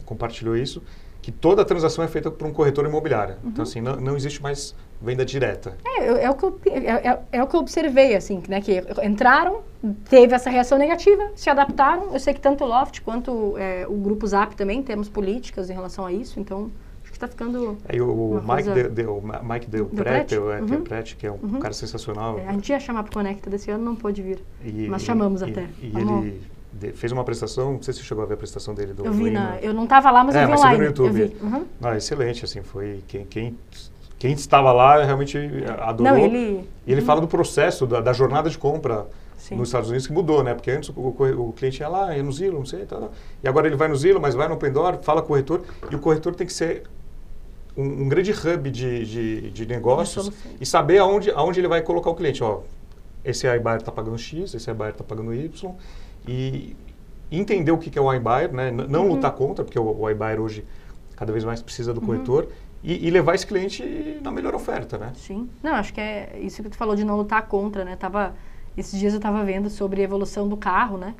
compartilhou isso, que toda a transação é feita por um corretor imobiliário. Uhum. Então, assim, não, não existe mais venda direta. É, é, o que eu, é, é, é, o que eu observei, assim, né? Que entraram, teve essa reação negativa, se adaptaram. Eu sei que tanto o Loft quanto é, o Grupo Zap também temos políticas em relação a isso, então acho que está ficando. É, o, Mike coisa... deu, Mike deu, deu Prete, é, uhum. que é Prete, que é um uhum. cara sensacional. É, a gente ia chamar para o Conecta desse ano, não pôde vir. E, mas chamamos e, até. E, e ele de, fez uma aprestação, não sei se você chegou a ver a prestação dele do Eu vi, na, eu não estava lá, mas é, eu vi mas online. No YouTube. Uhum. Ah, excelente, assim, foi quem, quem, quem estava lá realmente adorou. Não, ele, e ele uhum. fala do processo, da, da jornada de compra Sim. nos Estados Unidos que mudou, né? Porque antes o, o, o, cliente ia lá, ia no Zillow, não sei, tá, tá. e agora ele vai no Zillow, mas vai no Open fala com o corretor, e o corretor tem que ser um, um grande hub de, de, de negócios e saber aonde, aonde ele vai colocar o cliente. Ó, esse iBuyer está pagando X, esse iBuyer está pagando Y, e entender o que é o iBuyer, né? não uhum. lutar contra, porque o, o iBuyer hoje cada vez mais precisa do uhum. corretor, e, e, levar esse cliente na melhor oferta, né? Sim. Não, acho que é isso que tu falou de não lutar contra, né? Tava, esses dias eu estava vendo sobre a evolução do carro, né?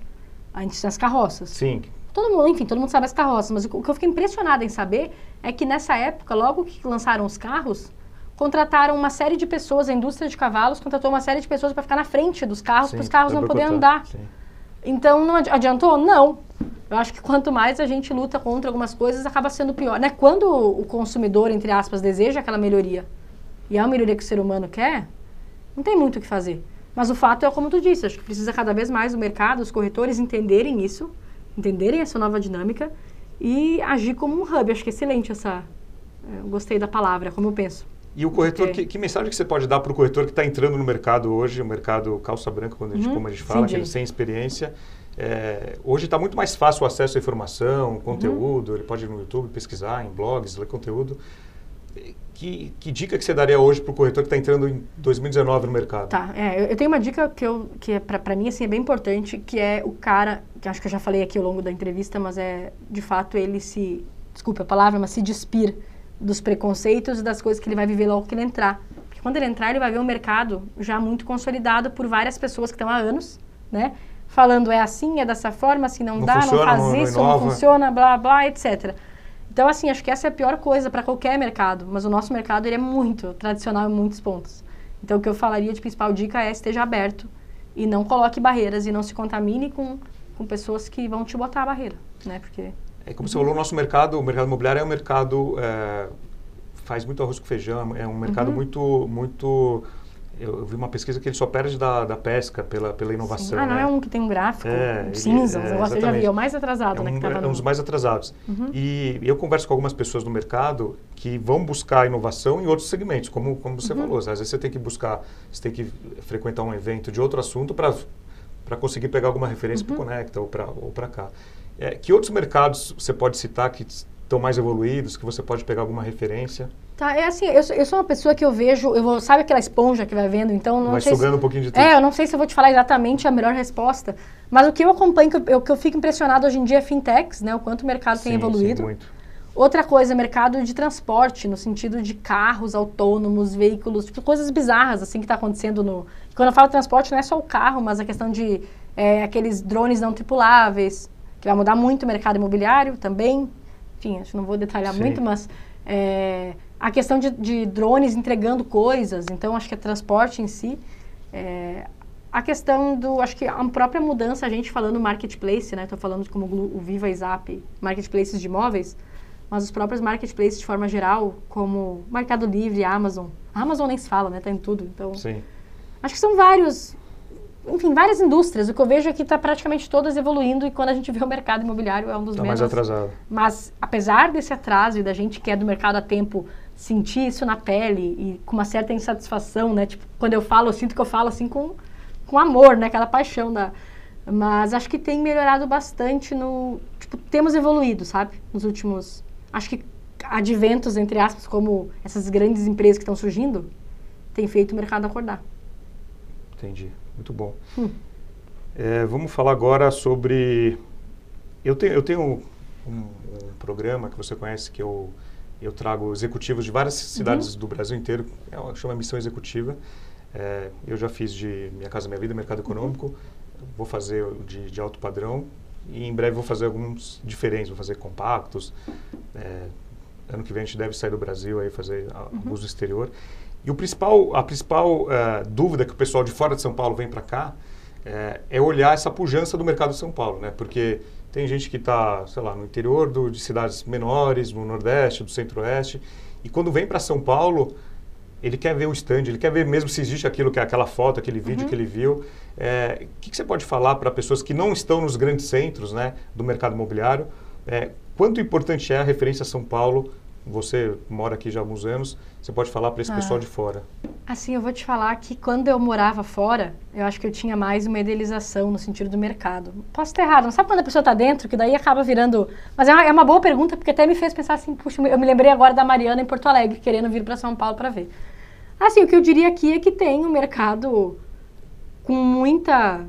Antes das carroças. Sim. Todo mundo, enfim, todo mundo sabe as carroças, mas o, o que eu fiquei impressionada em saber é que nessa época, logo que lançaram os carros, contrataram uma série de pessoas, a indústria de cavalos contratou uma série de pessoas para ficar na frente dos carros, para os carros não poderem andar. Sim. Então, não adiantou? Não. Eu acho que quanto mais a gente luta contra algumas coisas, acaba sendo pior. Né? Quando o consumidor, entre aspas, deseja aquela melhoria, e é uma melhoria que o ser humano quer, não tem muito o que fazer. Mas o fato é, como tu disse, acho que precisa cada vez mais o mercado, os corretores entenderem isso, entenderem essa nova dinâmica e agir como um hub. Acho que é excelente essa... Eu gostei da palavra, como eu penso. E o corretor, que, que, mensagem que você pode dar para o corretor que está entrando no mercado hoje, o mercado calça branca, quando a gente, uhum, como a gente fala, que sem experiência? É, hoje está muito mais fácil o acesso à informação, conteúdo, uhum. ele pode ir no YouTube pesquisar, em blogs, ler conteúdo. Que, que dica que você daria hoje para o corretor que está entrando em 2019 no mercado? Tá, é, eu tenho uma dica que, eu, que é para mim assim, é bem importante, que é o cara, que acho que eu já falei aqui ao longo da entrevista, mas é de fato ele se, desculpa a palavra, mas se despir dos preconceitos e das coisas que ele vai viver logo que ele entrar. Porque quando ele entrar, ele vai ver um mercado já muito consolidado por várias pessoas que estão há anos, né? Falando é assim, é dessa forma, assim não, não dá, funciona, não faz não, isso, não, não funciona, blá, blá, etc. Então, assim, acho que essa é a pior coisa para qualquer mercado. Mas o nosso mercado, ele é muito tradicional em muitos pontos. Então, o que eu falaria de principal dica é esteja aberto e não coloque barreiras e não se contamine com, com pessoas que vão te botar a barreira, né? Porque é, como você falou, o nosso mercado, o mercado imobiliário é um mercado, é, faz muito arroz com feijão, é um mercado uhum. muito, muito eu, vi uma pesquisa que ele só perde da, da pesca pela, pela inovação. Sim. Ah, não né? é um que tem um gráfico é, cinza, ele, é, eu já vi, é o mais atrasado, é né? Um, que é um dos mais atrasados. Uhum. E eu converso com algumas pessoas no mercado que vão buscar inovação em outros segmentos, como, como você uhum. falou. Às vezes você tem que buscar, você tem que frequentar um evento de outro assunto para conseguir pegar alguma referência uhum. para o Conecta ou para ou cá. É, que outros mercados você pode citar que estão mais evoluídos, que você pode pegar alguma referência? Tá, é assim, eu sou, eu sou uma pessoa que eu vejo, eu vou, sabe aquela esponja que vai vendo, então não vai sei sugando se, um pouquinho de tudo. É, eu não sei se eu vou te falar exatamente a melhor resposta, mas o que eu acompanho, que eu, que eu fico impressionado hoje em dia é fintechs, né, o quanto o mercado sim, tem evoluído. Sim, muito. Outra coisa, mercado de transporte, no sentido de carros autônomos, veículos, tipo, coisas bizarras, assim, que está acontecendo no... Quando eu falo transporte, não é só o carro, mas a questão de é, aqueles drones não tripuláveis, que vai mudar muito o mercado imobiliário também. Enfim, acho que não vou detalhar Sim. muito, mas é, a questão de, de, drones entregando coisas, então acho que é transporte em si. É, a questão do, acho que a própria mudança, a gente falando marketplace, né? Estou falando como o Viva e Zap, marketplaces de imóveis, mas os próprios marketplaces de forma geral, como Mercado Livre, Amazon. A Amazon nem se fala, né? Tá em tudo, então... Sim. Acho que são vários enfim, várias indústrias. O que eu vejo é que está praticamente todas evoluindo e quando a gente vê o mercado imobiliário é um dos tá menos. mais atrasado. Mas apesar desse atraso e da gente que é do mercado há tempo sentir isso na pele e com uma certa insatisfação, né? Tipo, quando eu falo, eu sinto que eu falo assim com, com amor, né? Aquela paixão da... Mas acho que tem melhorado bastante no... Tipo, temos evoluído, sabe? Nos últimos... Acho que adventos, entre aspas, como essas grandes empresas que estão surgindo, tem feito o mercado acordar. Entendi. Muito bom. Hum. É, vamos falar agora sobre. Eu tenho, eu tenho um, um, programa que você conhece que eu, eu trago executivos de várias cidades uhum. do Brasil inteiro. É uma, chama Missão Executiva. É, eu já fiz de Minha Casa Minha Vida, Mercado Econômico. Uhum. Vou fazer de, de alto padrão e em breve vou fazer alguns diferentes. Vou fazer compactos. É, ano que vem a gente deve sair do Brasil aí fazer uhum. alguns do exterior. E o principal, a principal uh, dúvida que o pessoal de fora de São Paulo vem para cá é, é, olhar essa pujança do mercado de São Paulo, né? Porque tem gente que está, sei lá, no interior do, de cidades menores, no Nordeste, do Centro-Oeste, e quando vem para São Paulo, ele quer ver o stand, ele quer ver mesmo se existe aquilo que é aquela foto, aquele vídeo uhum. que ele viu. É, o que, que, você pode falar para pessoas que não estão nos grandes centros né, do mercado imobiliário? É, quanto importante é a referência a São Paulo você mora aqui já há alguns anos, você pode falar para esse ah. pessoal de fora. Assim, eu vou te falar que quando eu morava fora, eu acho que eu tinha mais uma idealização no sentido do mercado. Posso estar errado, não sabe quando a pessoa está dentro, que daí acaba virando... Mas é uma, é uma, boa pergunta, porque até me fez pensar assim, puxa, eu me lembrei agora da Mariana em Porto Alegre, querendo vir para São Paulo para ver. Assim, o que eu diria aqui é que tem um mercado com muita...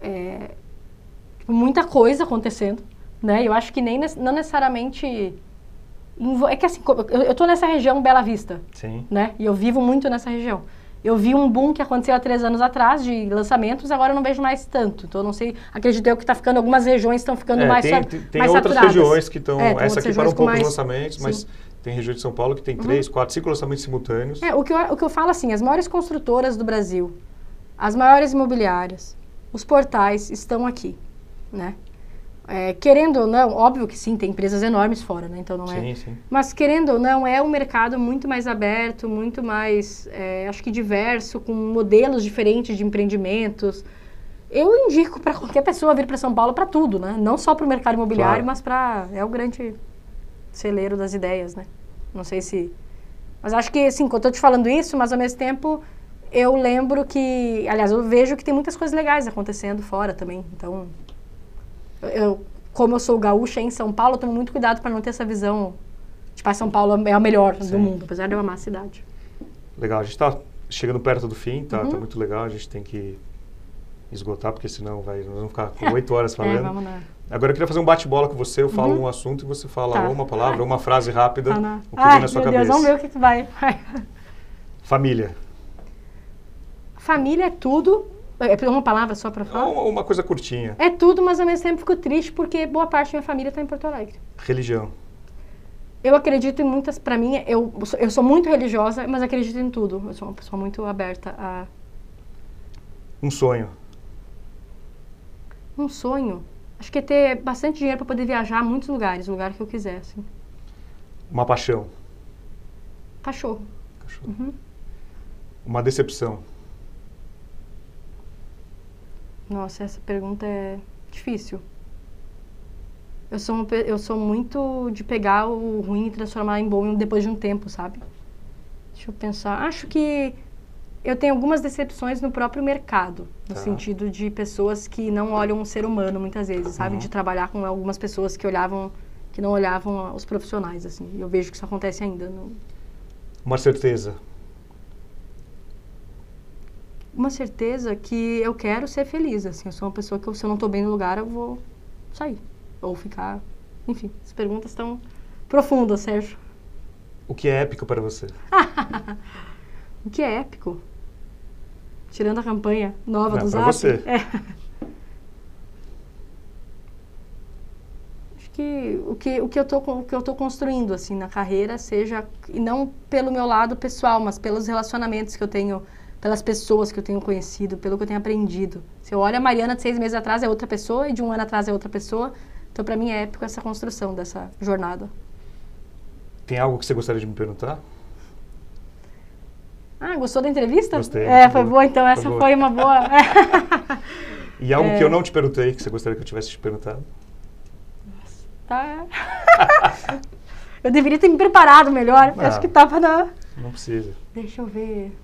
É, muita coisa acontecendo, né? Eu acho que nem não necessariamente é que assim, eu estou nessa região Bela Vista, Sim. né? E eu vivo muito nessa região. Eu vi um boom que aconteceu há três anos atrás de lançamentos, agora eu não vejo mais tanto. Então, eu não sei, acredito eu que está ficando, algumas regiões estão ficando é, mais Tem, tem, tem mais outras saturadas. regiões que estão, é, essa aqui para um pouco mais, lançamentos, sim. mas tem região de São Paulo que tem uhum. três, quatro, cinco lançamentos simultâneos. É, o que, eu, o que eu falo assim, as maiores construtoras do Brasil, as maiores imobiliárias, os portais estão aqui, né? É, querendo ou não, óbvio que sim, tem empresas enormes fora, né? Então não é. Sim, sim. Mas querendo ou não, é um mercado muito mais aberto, muito mais, é, acho que diverso, com modelos diferentes de empreendimentos. Eu indico para qualquer pessoa vir para São Paulo para tudo, né? Não só para o mercado imobiliário, claro. mas para é o grande celeiro das ideias, né? Não sei se, mas acho que assim, quando eu estou te falando isso, mas ao mesmo tempo eu lembro que, aliás, eu vejo que tem muitas coisas legais acontecendo fora também. Então eu, como eu sou gaúcha em São Paulo, eu tomo muito cuidado para não ter essa visão tipo, São Paulo é a melhor Sim. do mundo, apesar de eu amar a cidade. Legal, a gente está chegando perto do fim, tá, tá uhum. tá muito legal, a gente tem que esgotar, porque senão vai, nós vamos ficar com oito horas é, falando. É, vamos lá. Agora eu queria fazer um bate-bola com você, eu falo uhum. um assunto e você fala tá. uma palavra, uma frase rápida, ah, o que Ai, vem na sua cabeça. Deus, vamos ver o que, que vai. Família. Família é tudo, é uma palavra só para falar? Uma, uma, coisa curtinha. É tudo, mas ao mesmo tempo fico triste porque boa parte da minha família está em Porto Alegre. Religião. Eu acredito em muitas, para mim, eu, eu sou muito religiosa, mas acredito em tudo. Eu sou uma pessoa muito aberta a... Um sonho. Um sonho? Acho que é ter bastante dinheiro para poder viajar a muitos lugares, o lugar que eu quiser, assim. Uma paixão. Cachorro. Cachorro. Uhum. Uma decepção. Nossa, essa pergunta é difícil. Eu sou, uma, eu sou muito de pegar o ruim e transformar em bom depois de um tempo, sabe? Deixa eu pensar. Acho que eu tenho algumas decepções no próprio mercado, no tá. sentido de pessoas que não olham o ser humano muitas vezes, sabe? Uhum. De trabalhar com algumas pessoas que olhavam, que não olhavam os profissionais, assim. Eu vejo que isso acontece ainda. No... Uma certeza uma certeza que eu quero ser feliz, assim. Eu sou uma pessoa que, se eu não estou bem no lugar, eu vou sair. Ou ficar... Enfim, as perguntas estão profundas, Sérgio. O que é épico para você? o que é épico? Tirando a campanha nova não, do Zap. você. É. Acho que o que, o que eu tô, o que eu tô construindo, assim, na carreira, seja... E não pelo meu lado pessoal, mas pelos relacionamentos que eu tenho pelas pessoas que eu tenho conhecido, pelo que eu tenho aprendido. Se eu olho a Mariana de seis meses atrás é outra pessoa e de um ano atrás é outra pessoa, então para mim é épico essa construção dessa jornada. Tem algo que você gostaria de me perguntar? Ah, gostou da entrevista? Gostei. É, foi boa, boa então essa foi, foi uma boa. e algo é... que eu não te perguntei, que você gostaria que eu tivesse te perguntado? Nossa, tá. eu deveria ter me preparado melhor. Não, Acho que tava na. Não precisa. Deixa eu ver.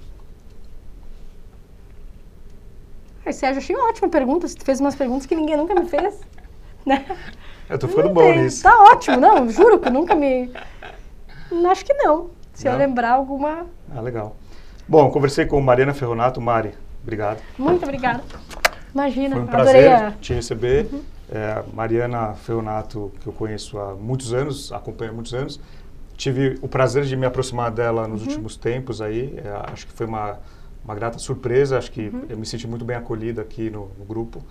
Ai, Sérgio, achei uma ótima pergunta. Você fez umas perguntas que ninguém nunca me fez. Né? Eu tô ficando não bom tem. nisso. Tá ótimo, não, juro que nunca me. Acho que não. Se Não? eu lembrar alguma. Ah, legal. Bom, conversei com Mariana Ferronato. Mari, obrigado. Muito obrigada. Imagina, Foi um prazer a. Uhum. te receber. É, Mariana Ferronato, que eu conheço há muitos anos, acompanho há muitos anos. Tive o prazer de me aproximar dela Uhum. nos últimos tempos aí. É, acho que foi uma, uma grata surpresa. Acho que Uhum. eu me senti muito bem acolhida aqui no, no grupo.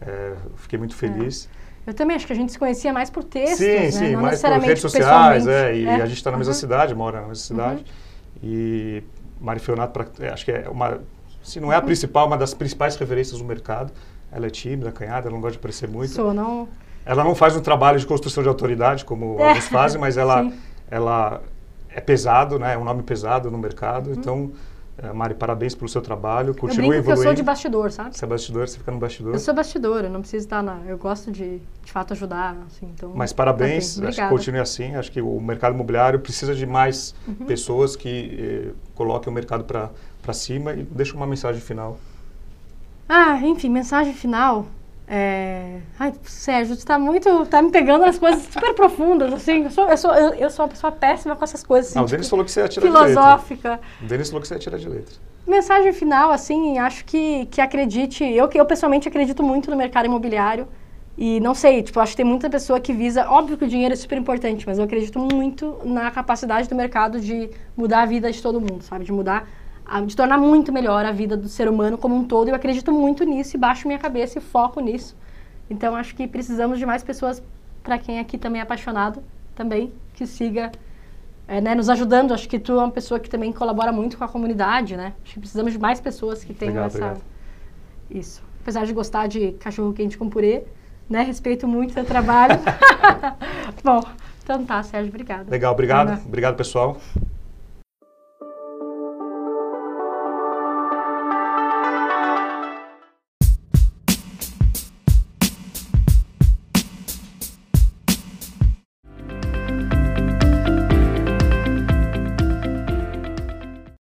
É, fiquei muito feliz. Eu também acho que a gente se conhecia mais por textos, sim, né? sim, não mais por redes sociais, é, e pessoalmente. a gente está na mesma Uhum. cidade, mora na mesma cidade. E Mari Ferronato, pra- é, acho que é uma, se não é a Uhum. principal, uma das principais referências do mercado. Ela é tímida, acanhada, ela não gosta de aparecer muito. Sou, não. Ela não faz um trabalho de construção de autoridade como É. alguns fazem, mas ela, Sim. ela é pesado, né? É um nome pesado no mercado. Uhum. Então, eh, Mari, parabéns pelo seu trabalho. Eu Continue brinco que eu sou de bastidor, sabe? Você é bastidor, você fica no bastidor. Eu sou bastidor, eu não preciso estar na. Eu gosto de, de fato, ajudar, assim, então. Mas parabéns, acho que continue assim. Acho que o mercado imobiliário precisa de mais Uhum. pessoas que eh, coloquem o mercado para cima e deixa uma mensagem final. Ah, enfim, mensagem final. É... Ai, Sérgio, tu tá muito. tá me pegando nas coisas super profundas, assim. Eu sou, eu sou, eu, eu sou uma pessoa péssima com essas coisas, assim, Ah, o tipo, Denis falou que você ia tirar de letra. filosófica. O Denis falou que você ia tirar de letra. Mensagem final, assim, acho que, que acredite. Eu, eu pessoalmente acredito muito no mercado imobiliário. E não sei, tipo, acho que tem muita pessoa que visa. Óbvio que o dinheiro é super importante, mas eu acredito muito na capacidade do mercado de mudar a vida de todo mundo, sabe? De mudar, a- de tornar muito melhor a vida do ser humano como um todo. Eu acredito muito nisso e baixo minha cabeça e foco nisso. Então acho que precisamos de mais pessoas, para quem aqui também é apaixonado, também, que siga é, né, nos ajudando. Acho que tu é uma pessoa que também colabora muito com a comunidade, né? Acho que precisamos de mais pessoas que tenham Obrigado, essa. obrigado. Isso. Apesar de gostar de cachorro quente com purê, né? Respeito muito o seu trabalho. Bom, então tá, Sérgio, obrigada. Legal, obrigado. Ana. Obrigado, pessoal.